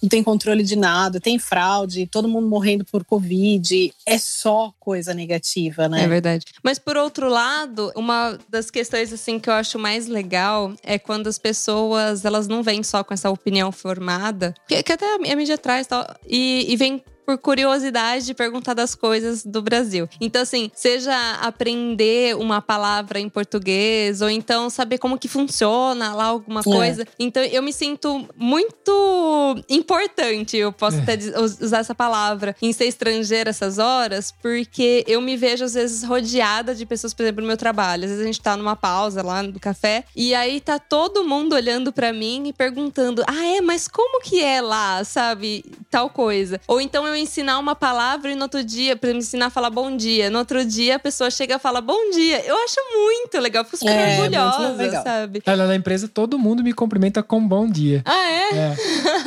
não tem controle de nada, tem fraude, todo mundo morrendo por Covid. É só coisa negativa, né? É verdade. Mas por outro lado, uma das questões assim que eu acho mais legal é quando as pessoas elas não vêm só com essa opinião formada, que, que até a mídia traz tal, e, e vem por curiosidade de perguntar das coisas do Brasil. Então, assim, seja aprender uma palavra em português, ou então saber como que funciona lá alguma coisa. Então, eu me sinto muito importante, eu posso É. até usar essa palavra, em ser estrangeira essas horas, porque eu me vejo, às vezes, rodeada de pessoas, por exemplo, no meu trabalho. Às vezes a gente tá numa pausa lá no café, e aí tá todo mundo olhando pra mim e perguntando: ah, é, mas como que é lá, sabe? Tal coisa. Ou então eu ensinar uma palavra e no outro dia, pra me ensinar a falar bom dia. No outro dia a pessoa chega e fala bom dia. Eu acho muito legal, fico super É, orgulhosa, legal. sabe? Lá na empresa, todo mundo me cumprimenta com bom dia. Ah, é? É.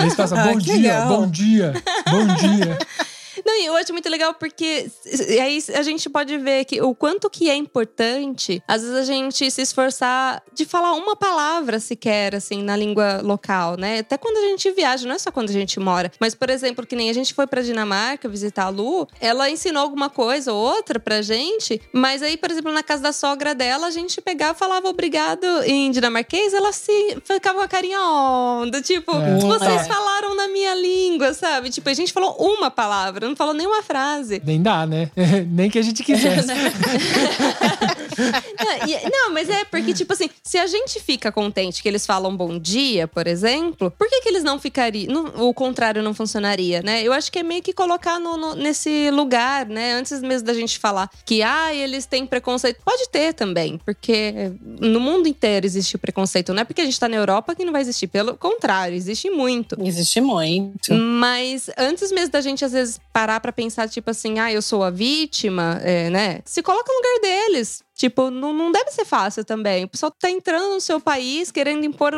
Eles passam [LAUGHS] Ah, bom dia, legal. bom dia, bom dia. [LAUGHS] Não, e eu acho muito legal porque aí a gente pode ver que o quanto que é importante, às vezes a gente se esforçar de falar uma palavra sequer, assim, na língua local, né? Até quando a gente viaja, não é só quando a gente mora. Mas, por exemplo, que nem a gente foi pra Dinamarca visitar a Lu, ela ensinou alguma coisa ou outra pra gente, mas aí, por exemplo, na casa da sogra dela, a gente pegava e falava obrigado em dinamarquês, ela se ficava com a carinha onda, tipo, É. vocês É. falaram na minha língua, sabe? Tipo, a gente falou uma palavra, não falou nenhuma frase. Nem dá, né? [LAUGHS] Nem que a gente quisesse. [LAUGHS] [LAUGHS] [LAUGHS] Não, e- não, mas é porque, tipo assim, se a gente fica contente que eles falam bom dia, por exemplo, por que, que eles não ficariam. não- o contrário não funcionaria, né? Eu acho que é meio que colocar no, no- nesse lugar, né? Antes mesmo da gente falar que, ah, eles têm preconceito. Pode ter também, porque no mundo inteiro existe o preconceito. Não é porque a gente tá na Europa que não vai existir. Pelo contrário, existe muito. Existe muito. Mas antes mesmo da gente, às vezes, parar pra pensar, tipo assim, ah, eu sou a vítima, é, né? Se coloca no lugar deles. Tipo, não, não deve ser fácil também. O pessoal tá entrando no seu país, querendo impor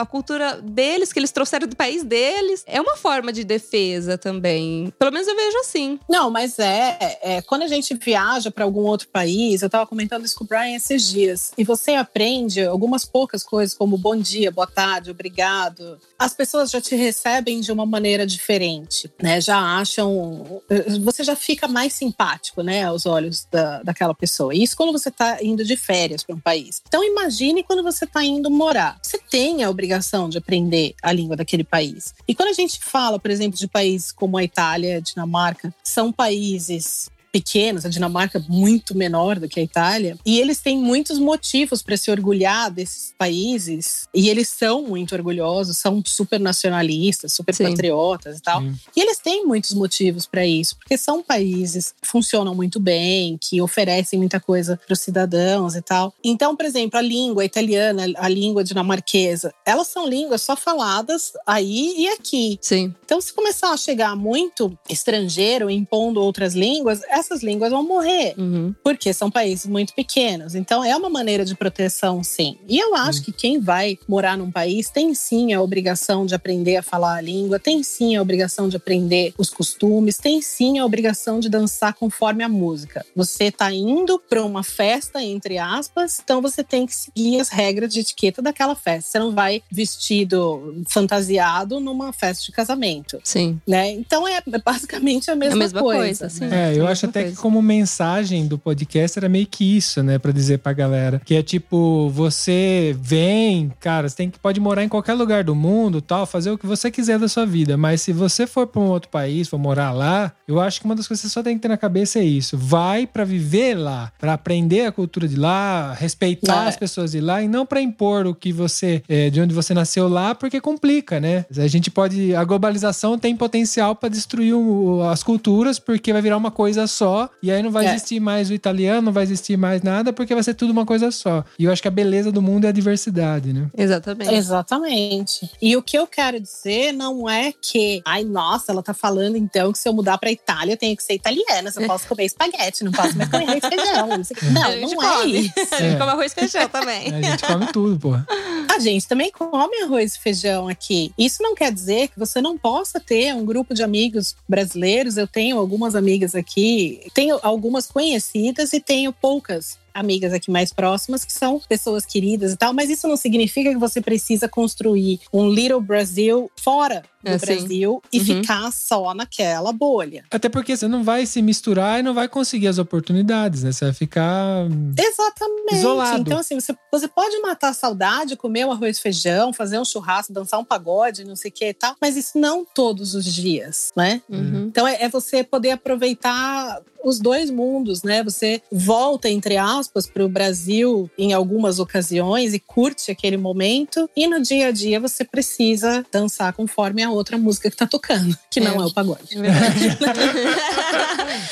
a cultura deles, que eles trouxeram do país deles. É uma forma de defesa também. Pelo menos eu vejo assim. Não, mas é, é, quando a gente viaja para algum outro país, eu estava comentando isso com o Brian esses dias, e você aprende algumas poucas coisas, como bom dia, boa tarde, obrigado. As pessoas já te recebem de uma maneira diferente, né? Já acham. Você já fica mais simpático, né, aos olhos da, daquela pessoa. Isso quando você está indo de férias para um país. Então, imagine quando você está indo morar. Você tem a obrigação de aprender a língua daquele país. E quando a gente fala, por exemplo, de países como a Itália, Dinamarca, são países pequenos, a Dinamarca é muito menor do que a Itália, e eles têm muitos motivos para se orgulhar desses países, e eles são muito orgulhosos, são super nacionalistas, super Sim. patriotas e tal. Sim. E eles têm muitos motivos para isso, porque são países que funcionam muito bem, que oferecem muita coisa para os cidadãos e tal. Então, por exemplo, a língua italiana, a língua dinamarquesa, elas são línguas só faladas aí e aqui. Sim. Então, se começar a chegar muito estrangeiro impondo outras línguas, essas línguas vão morrer, Uhum. porque são países muito pequenos. Então, é uma maneira de proteção, sim. E eu acho que quem vai morar num país tem sim a obrigação de aprender a falar a língua, tem sim a obrigação de aprender os costumes, tem sim a obrigação de dançar conforme a música. Você está indo para uma festa, entre aspas, então você tem que seguir as regras de etiqueta daquela festa. Você não vai vestido fantasiado numa festa de casamento Sim. né? Então é basicamente a mesma, a mesma coisa. coisa, sim. É, eu acho até que como mensagem do podcast era meio que isso, né, Pra dizer pra galera, que é tipo, você vem, cara, você tem que pode morar em qualquer lugar do mundo, tal, fazer o que você quiser da sua vida, mas se você for pra um outro país, for morar lá, eu acho que uma das coisas que você só tem que ter na cabeça é isso, vai pra viver lá, pra aprender a cultura de lá, respeitar É. as pessoas de lá e não pra impor o que você é, de onde você nasceu lá, porque complica, né? A gente pode a globalização tem potencial pra destruir o- as culturas, porque vai virar uma coisa só, e aí não vai É. existir mais o italiano, não vai existir mais nada, porque vai ser tudo uma coisa só. E eu acho que a beleza do mundo é a diversidade, né? Exatamente. Exatamente. E o que eu quero dizer não é que, ai, nossa, ela tá falando então que se eu mudar pra Itália eu tenho que ser italiana, se eu posso comer espaguete, não posso mais comer arroz e feijão. [LAUGHS] Não, não, não é come. isso. A gente É. come arroz e feijão [LAUGHS] também. A gente come tudo, porra. A gente também come arroz e feijão aqui. Isso não quer dizer que você não possa ter um grupo de amigos brasileiros. Eu tenho algumas amigas aqui, tenho algumas conhecidas e tenho poucas amigas aqui mais próximas que são pessoas queridas e tal, mas isso não significa que você precisa construir um Little Brasil fora do É, sim. Brasil e Uhum. ficar só naquela bolha. Até porque você não vai se misturar e não vai conseguir as oportunidades, né? Você vai ficar. Exatamente. Isolado. Então, assim, você, você pode matar a saudade, comer um arroz e feijão, fazer um churrasco, dançar um pagode, não sei o que e tal, mas isso não todos os dias, né? Uhum. Então é, é você poder aproveitar os dois mundos, né? Você volta, entre aspas, para o Brasil em algumas ocasiões e curte aquele momento, e no dia a dia você precisa dançar conforme a outra música que tá tocando, que não É. é o pagode. É. [LAUGHS]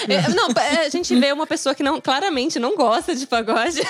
É, não, é, a gente vê uma pessoa que não, claramente não gosta de pagode.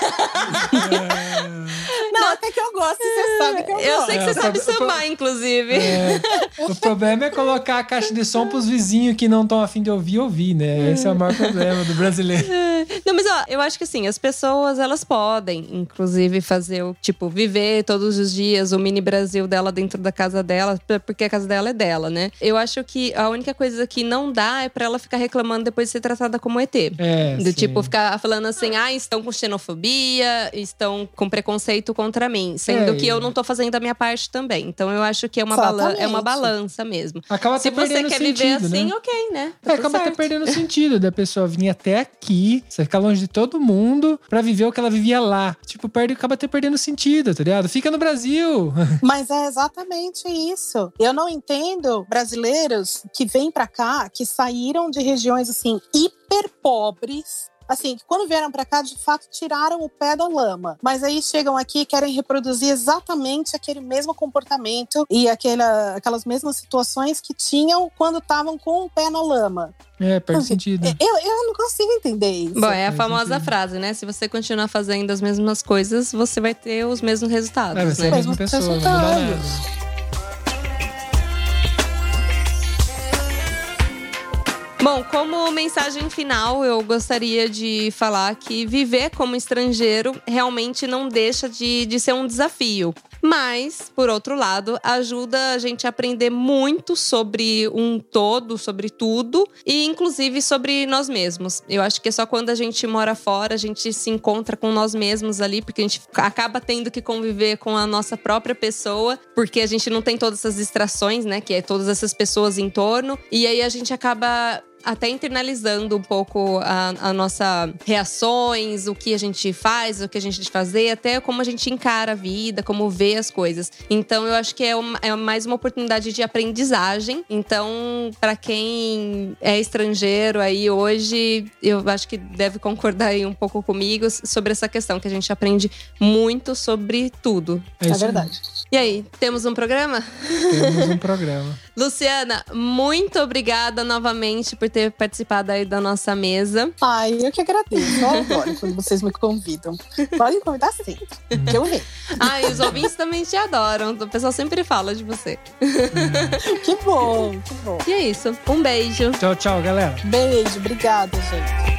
Não, Até que eu gosto, você sabe que eu, Eu gosto. sei que É, você sabe o pro- sambar, inclusive. É, o problema é colocar a caixa de som pros vizinhos que não estão afim de ouvir, ouvir, né? Esse é o maior problema do brasileiro. [LAUGHS] Não, mas ó, eu acho que assim, as pessoas elas podem, inclusive, fazer o tipo, viver todos os dias o mini Brasil dela dentro da casa dela, porque a casa dela é dela, né? Eu acho que a única coisa que não dá é pra ela ficar reclamando depois de ser tratada como ET. É, Do sim. tipo, ficar falando assim, ah, estão com xenofobia, estão com preconceito contra mim. Sendo É, que eu não tô fazendo a minha parte também. Então eu acho que é uma, balan é uma balança mesmo. Acaba Se até você perdendo quer sentido, viver assim, né? ok, né? É, Tá tudo acaba até certo. perdendo o [LAUGHS] sentido da pessoa vir até aqui, você ficar longe de todo mundo pra viver o que ela vivia lá. Tipo, perde, acaba até perdendo sentido, tá ligado? Fica no Brasil. [LAUGHS] Mas é exatamente isso. Eu não entendo brasileiros que vêm pra cá, que saíram de regiões assim hiper pobres. Assim, que quando vieram pra cá, de fato, tiraram o pé da lama. Mas aí chegam aqui e querem reproduzir exatamente aquele mesmo comportamento e aquela, aquelas mesmas situações que tinham quando estavam com o pé na lama. É, perde sentido. Eu, eu não consigo entender isso. Bom, é a famosa sentido. frase, né? Se você continuar fazendo as mesmas coisas, você vai ter os mesmos resultados, É, você é né? a mesma Mesmo pessoa, não Bom, como mensagem final, eu gostaria de falar que viver como estrangeiro realmente não deixa de, de ser um desafio. Mas, por outro lado, ajuda a gente a aprender muito sobre um todo, sobre tudo, e inclusive sobre nós mesmos. Eu acho que é só quando a gente mora fora, a gente se encontra com nós mesmos ali, porque a gente acaba tendo que conviver com a nossa própria pessoa, porque a gente não tem todas essas distrações, né? Que é todas essas pessoas em torno. E aí a gente acaba até internalizando um pouco a, a nossa reações, o que a gente faz, o que a gente de fazer, até como a gente encara a vida, como vê as coisas. Então eu acho que é, uma- é mais uma oportunidade de aprendizagem. Então, para quem é estrangeiro aí hoje, eu acho que deve concordar aí um pouco comigo sobre essa questão, que a gente aprende muito sobre tudo. É isso verdade. E aí, temos um programa? Temos um [LAUGHS] programa. Luciana, muito obrigada novamente por ter participado aí da nossa mesa. Ai, eu que agradeço. Eu adoro quando vocês me convidam. Podem convidar sempre, que eu venho. Ah, e os ouvintes também te adoram. O pessoal sempre fala de você. Que bom, que bom. E é isso. Um beijo. Tchau, tchau, galera. Beijo, obrigada, gente.